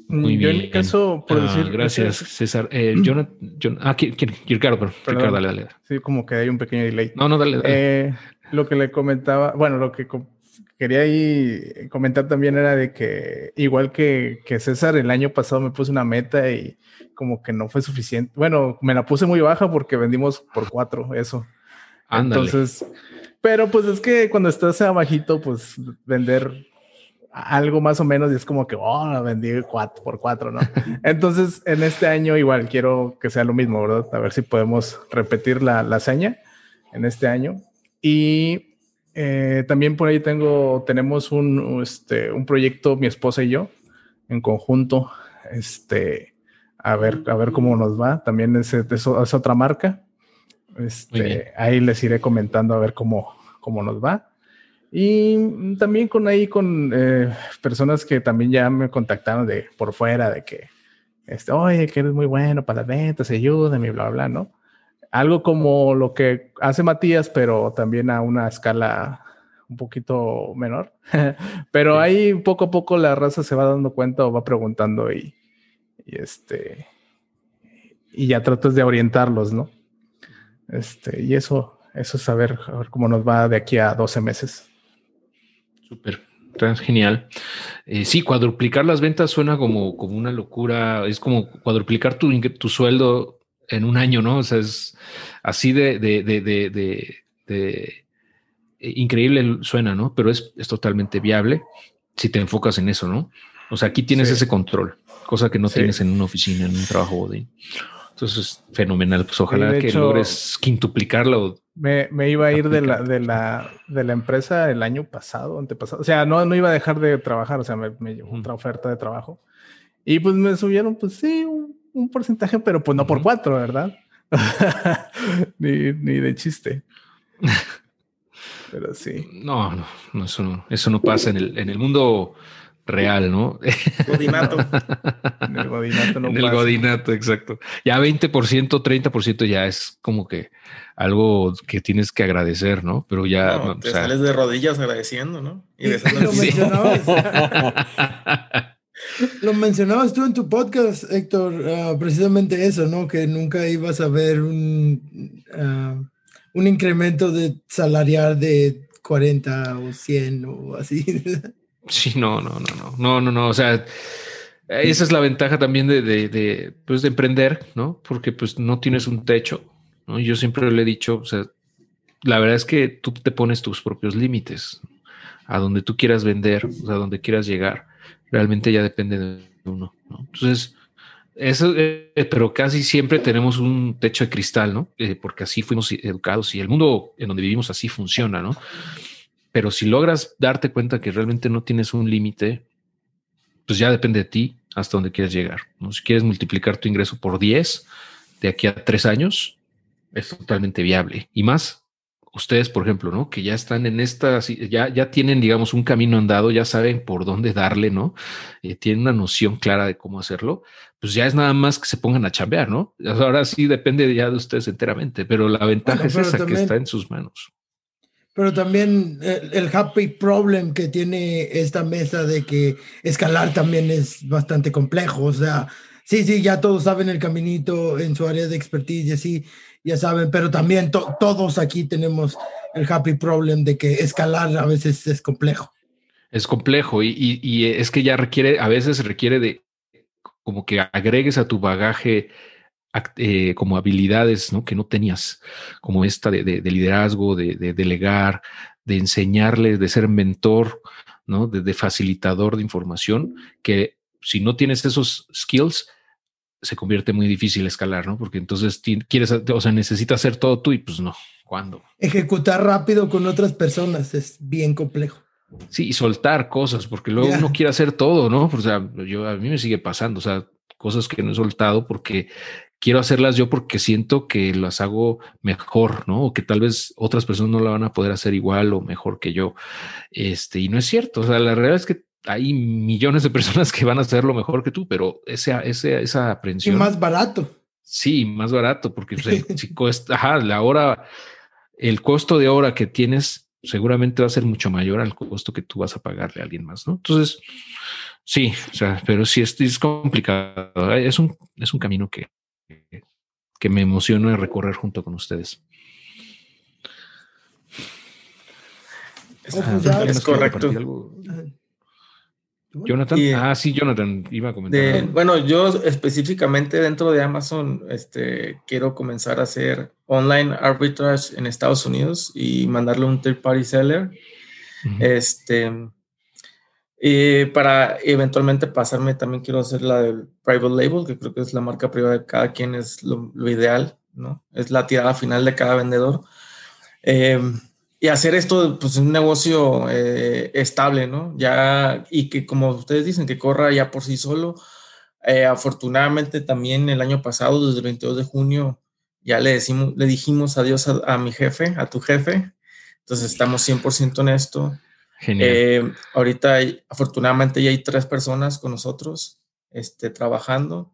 Muy bien. en mi caso, por ah, decir. Gracias, César. Eh, ah, Ricardo, Ricardo, dale, dale. Sí, como que hay un pequeño delay. No, no, dale, dale. Eh, lo que le comentaba, bueno, lo que quería ahí comentar también era de que, igual que, que, César, el año pasado me puse una meta y como que no fue suficiente. Bueno, me la puse muy baja porque vendimos por cuatro, eso. Entonces, pero pues es que cuando estás abajito, pues vender algo más o menos y es como que, oh, vendí cuatro por cuatro, ¿no? Entonces, en este año igual quiero que sea lo mismo, ¿verdad? A ver si podemos repetir la, la seña en este año y eh, también por ahí tengo, tenemos un, este, un proyecto, mi esposa y yo, en conjunto, este, a ver, a ver cómo nos va. También es, es, otra marca. Este, ahí les iré comentando a ver cómo, cómo nos va. Y también con ahí con eh, personas que también ya me contactaron de por fuera de que, este, oye, que eres muy bueno para las ventas, ayúdame, bla, bla, ¿no? Algo como lo que hace Matías, pero también a una escala un poquito menor. pero ahí poco a poco la raza se va dando cuenta o va preguntando y, este y ya tratas de orientarlos, ¿no? Este, y eso, eso es saber, a ver cómo nos va de aquí a 12 meses. Súper, genial. Eh, sí, cuadruplicar las ventas suena como, como una locura. Es como cuadruplicar tu, tu sueldo en un año, ¿no? O sea, es así de, de, de, de, de increíble suena, ¿no? Pero es, es, totalmente viable si te enfocas en eso, ¿no? O sea, aquí tienes ese control, cosa que no tienes en una oficina, en un trabajo bodín. Entonces, fenomenal. Pues ojalá que logres quintuplicarlo. Me, me, iba a ir de la, de, la, de la empresa el año pasado, antepasado. O sea, no, no iba a dejar de trabajar, o sea, me, me llegó otra oferta de trabajo. Y pues me subieron, pues sí, un un porcentaje, pero pues no por cuatro, ¿verdad? ni, ni, de chiste. pero sí. No, no, eso no, eso no pasa en el, en el mundo real, ¿no? Godinato. en el godinato no En el godinato, exacto. Ya 20%, 30% ya es como que algo que tienes que agradecer, ¿no? Pero ya... te sales de rodillas agradeciendo, ¿no? Y besando. Lo mencionabas tú en tu podcast, Héctor, ah, precisamente eso, ¿no? Que nunca ibas a ver un, ah, un incremento de salarial de 40 o 100 o así. Sí, no, no, no, no, no, no, no, o sea, esa es la ventaja también de, de, de, pues, de emprender, ¿no? Porque pues no tienes un techo, ¿no? Yo siempre le he dicho, o sea, la verdad es que tú te pones tus propios límites a donde tú quieras vender, o sea, a donde quieras llegar. Realmente ya depende de uno, ¿no? Entonces, eso, eh, pero casi siempre tenemos un techo de cristal, ¿no? Eh, porque así fuimos educados y el mundo en donde vivimos así funciona, ¿no? Pero si logras darte cuenta que realmente no tienes un límite, pues ya depende de ti hasta donde quieres llegar. ¿no? Si quieres multiplicar tu ingreso por 10 de aquí a tres años, es totalmente viable. Y más ustedes, por ejemplo, ¿no? Que ya están en esta, ya, ya tienen, digamos, un camino andado, ya saben por dónde darle, ¿no? Eh, tienen una noción clara de cómo hacerlo, pues ya es nada más que se pongan a chambear, ¿no? Ahora sí depende ya de ustedes enteramente, pero la ventaja es esa que está en sus manos. Pero también el, el, happy problem que tiene esta mesa de que escalar también es bastante complejo, o sea, sí, sí, ya todos saben el caminito en su área de expertise y así, ya saben, pero también todos aquí tenemos el happy problem de que escalar a veces es complejo. Es complejo y, es que ya requiere, a veces requiere de como que agregues a tu bagaje eh, como habilidades ¿no? que no tenías, como esta de, de, liderazgo, de, de, delegar, de enseñarles, de ser mentor, ¿no? de, facilitador de información, que si no tienes esos skills, se convierte muy difícil escalar, ¿no? Porque entonces quieres, o sea, necesitas hacer todo tú y pues no, ¿cuándo? Ejecutar rápido con otras personas es bien complejo. Sí, y soltar cosas, porque luego uno quiere hacer todo, ¿no? O sea, yo a mí me sigue pasando, o sea, cosas que no he soltado porque quiero hacerlas yo porque siento que las hago mejor, ¿no? O que tal vez otras personas no la van a poder hacer igual o mejor que yo. Este, y no es cierto. O sea, la realidad es que hay millones de personas que van a hacerlo mejor que tú, pero esa, esa, esa aprensión. Y más barato. Sí, más barato, porque si cuesta, ajá, la hora, el costo de hora que tienes seguramente va a ser mucho mayor al costo que tú vas a pagarle a alguien más, ¿no? Entonces, sí, o sea, pero sí es, es complicado. Es un, es un camino que, que me emociona recorrer junto con ustedes. Es, es correcto. Jonathan, ah, sí, Jonathan, iba a comentar. bueno, yo específicamente dentro de Amazon, este, quiero comenzar a hacer online arbitrage en Estados Unidos y mandarle un third party seller. Este, y para eventualmente pasarme, también quiero hacer la del private label, que creo que es la marca privada de cada quien, es lo, ideal, ¿no? Es la tirada final de cada vendedor. Em, y hacer esto, pues, un negocio eh, estable, ¿no? Ya, y que como ustedes dicen, que corra ya por sí solo. Eh, afortunadamente también el año pasado, desde el 22 de junio, ya le, decimos, le dijimos adiós a, a mi jefe, a tu jefe. Entonces estamos 100% en esto. Genial. Eh, ahorita, afortunadamente, ya hay tres personas con nosotros este, trabajando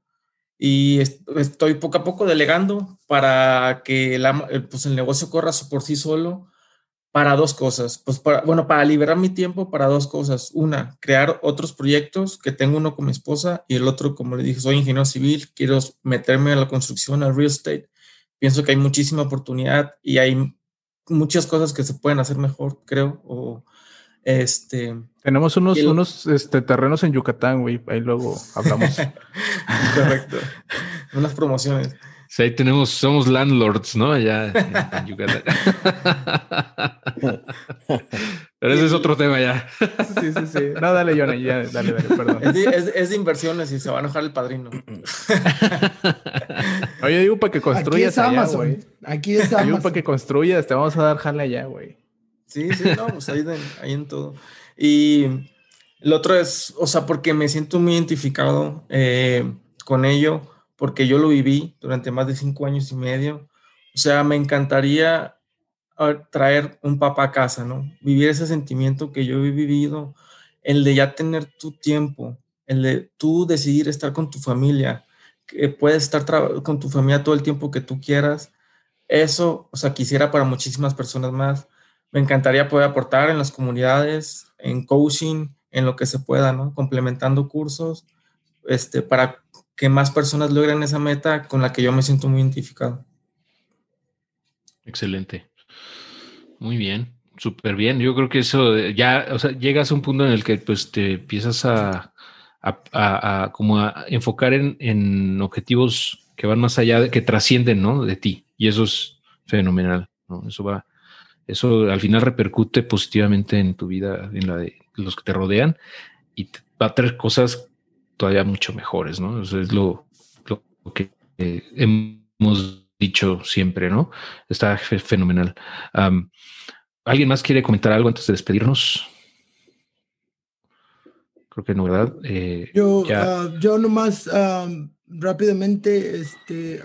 y estoy poco a poco delegando para que el, pues el negocio corra por sí solo para dos cosas. Pues para, bueno, para liberar mi tiempo para dos cosas. Una, crear otros proyectos, que tengo uno con mi esposa y el otro, como le dije, soy ingeniero civil, quiero meterme a la construcción, al real estate. Pienso que hay muchísima oportunidad y hay muchas cosas que se pueden hacer mejor, creo. O, este, Tenemos unos, unos este, terrenos en Yucatán, güey. Ahí luego hablamos. Correcto. Unas promociones. Sí, ahí tenemos, somos landlords, ¿no? Allá en, Yucatán. Pero ese es otro tema ya. Sí, sí, sí. No, dale, Johnny, ya, dale, dale, perdón. Es de, es, de, inversiones y se va a enojar el padrino. Oye, digo para que construyas Aquí es Amazon. Allá, Aquí es Amazon. Digo para que construyas, te vamos a dar jale allá, güey. Sí, sí, no, pues ahí, ahí en todo. Y el otro es, o sea, porque me siento muy identificado eh, con ello porque yo lo viví durante más de cinco años y medio. O sea, me encantaría ah, traer un papá a casa, ¿no? Vivir ese sentimiento que yo he vivido, el de ya tener tu tiempo, el de tú decidir estar con tu familia, que puedes estar con tu familia todo el tiempo que tú quieras. Eso, o sea, quisiera para muchísimas personas más. Me encantaría poder aportar en las comunidades, en coaching, en lo que se pueda, ¿no? Complementando cursos, este, para que más personas logren esa meta con la que yo me siento muy identificado. Excelente. Muy bien, súper bien. Yo creo que eso ya, o sea, llegas a un punto en el que pues te empiezas a, a, como a enfocar en, en, objetivos que van más allá, de, que trascienden, ¿no? De ti. Y eso es fenomenal, ¿no? Eso va, eso al final repercute positivamente en tu vida, en la de los que te rodean y va a traer cosas todavía mucho mejores, ¿no? Eso es lo, que eh, hemos dicho siempre, ¿no? Está fenomenal. ¿Alguien más quiere comentar algo antes de despedirnos? Creo que no, ¿verdad? Eh, yo, uh, yo nomás rápidamente, este,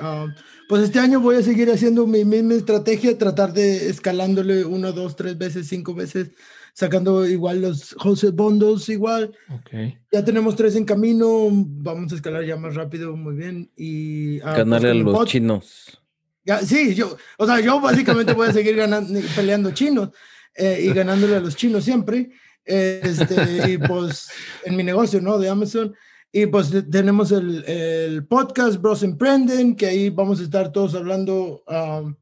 pues este año voy a seguir haciendo mi misma estrategia, tratar de escalándole uno, dos, tres veces, cinco veces, sacando igual los wholesale bundles igual. Okay. Ya tenemos tres en camino, vamos a escalar ya más rápido, muy bien. Y uh, a los chinos. Ya, sí, yo, o sea, yo básicamente voy a seguir ganando, peleando chinos eh, y ganándole a los chinos siempre. Este, y pues en mi negocio, ¿no? De Amazon. Y pues tenemos el, el, podcast Bros Emprenden, que ahí vamos a estar todos hablando um,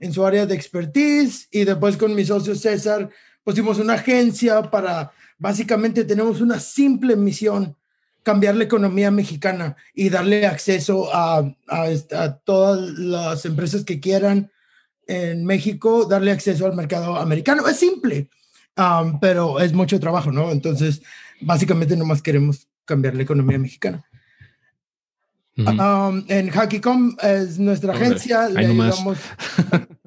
en su área de expertise. Y después con mi socio César pusimos una agencia para, básicamente tenemos una simple misión, cambiar la economía mexicana y darle acceso a, a, a todas las empresas que quieran en México, darle acceso al mercado americano. Es simple, um, pero es mucho trabajo, ¿no? Entonces, básicamente nomás queremos cambiar la economía mexicana. Um, en Hackicom es nuestra agencia, le ayudamos,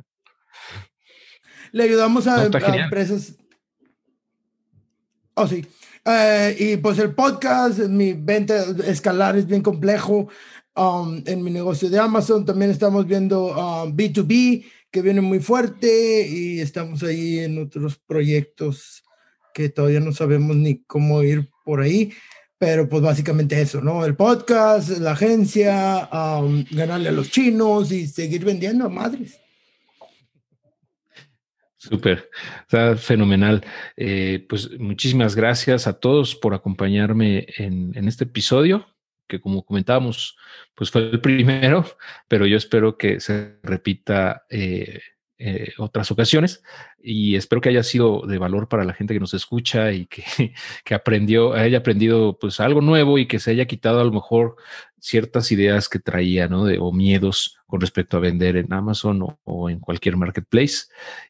le ayudamos a, empresas. Oh, sí. Eh, y pues el podcast, mi venta escalar es bien complejo. Um, en mi negocio de Amazon también estamos viendo B2B um, que viene muy fuerte y estamos ahí en otros proyectos que todavía no sabemos ni cómo ir por ahí. Pero pues básicamente eso, ¿no? El podcast, la agencia, ganarle a los chinos y seguir vendiendo a madres. Súper, está fenomenal. Eh, pues muchísimas gracias a todos por acompañarme en, este episodio, que como comentábamos, pues fue el primero, pero yo espero que se repita eh, eh, otras ocasiones y espero que haya sido de valor para la gente que nos escucha y que, que aprendió, haya aprendido pues algo nuevo y que se haya quitado a lo mejor ciertas ideas que traía, ¿no? De, o miedos con respecto a vender en Amazon o, en cualquier marketplace.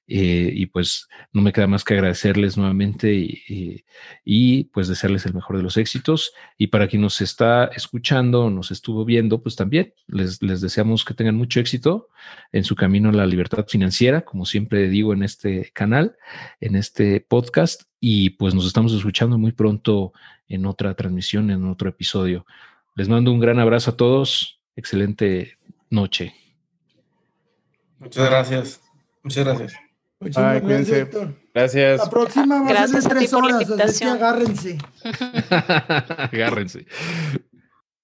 Eh, y pues no me queda más que agradecerles nuevamente y, y, pues desearles el mejor de los éxitos. Y para quien nos está escuchando, nos estuvo viendo, pues también les, les deseamos que tengan mucho éxito en su camino a la libertad financiera, como siempre digo en este canal, en este podcast. Y pues nos estamos escuchando muy pronto en otra transmisión, en otro episodio. Les mando un gran abrazo a todos. Excelente noche. Muchas gracias. Muchas gracias. Muchas gracias, Gracias. La próxima va a ser tres horas, así que agárrense. agárrense.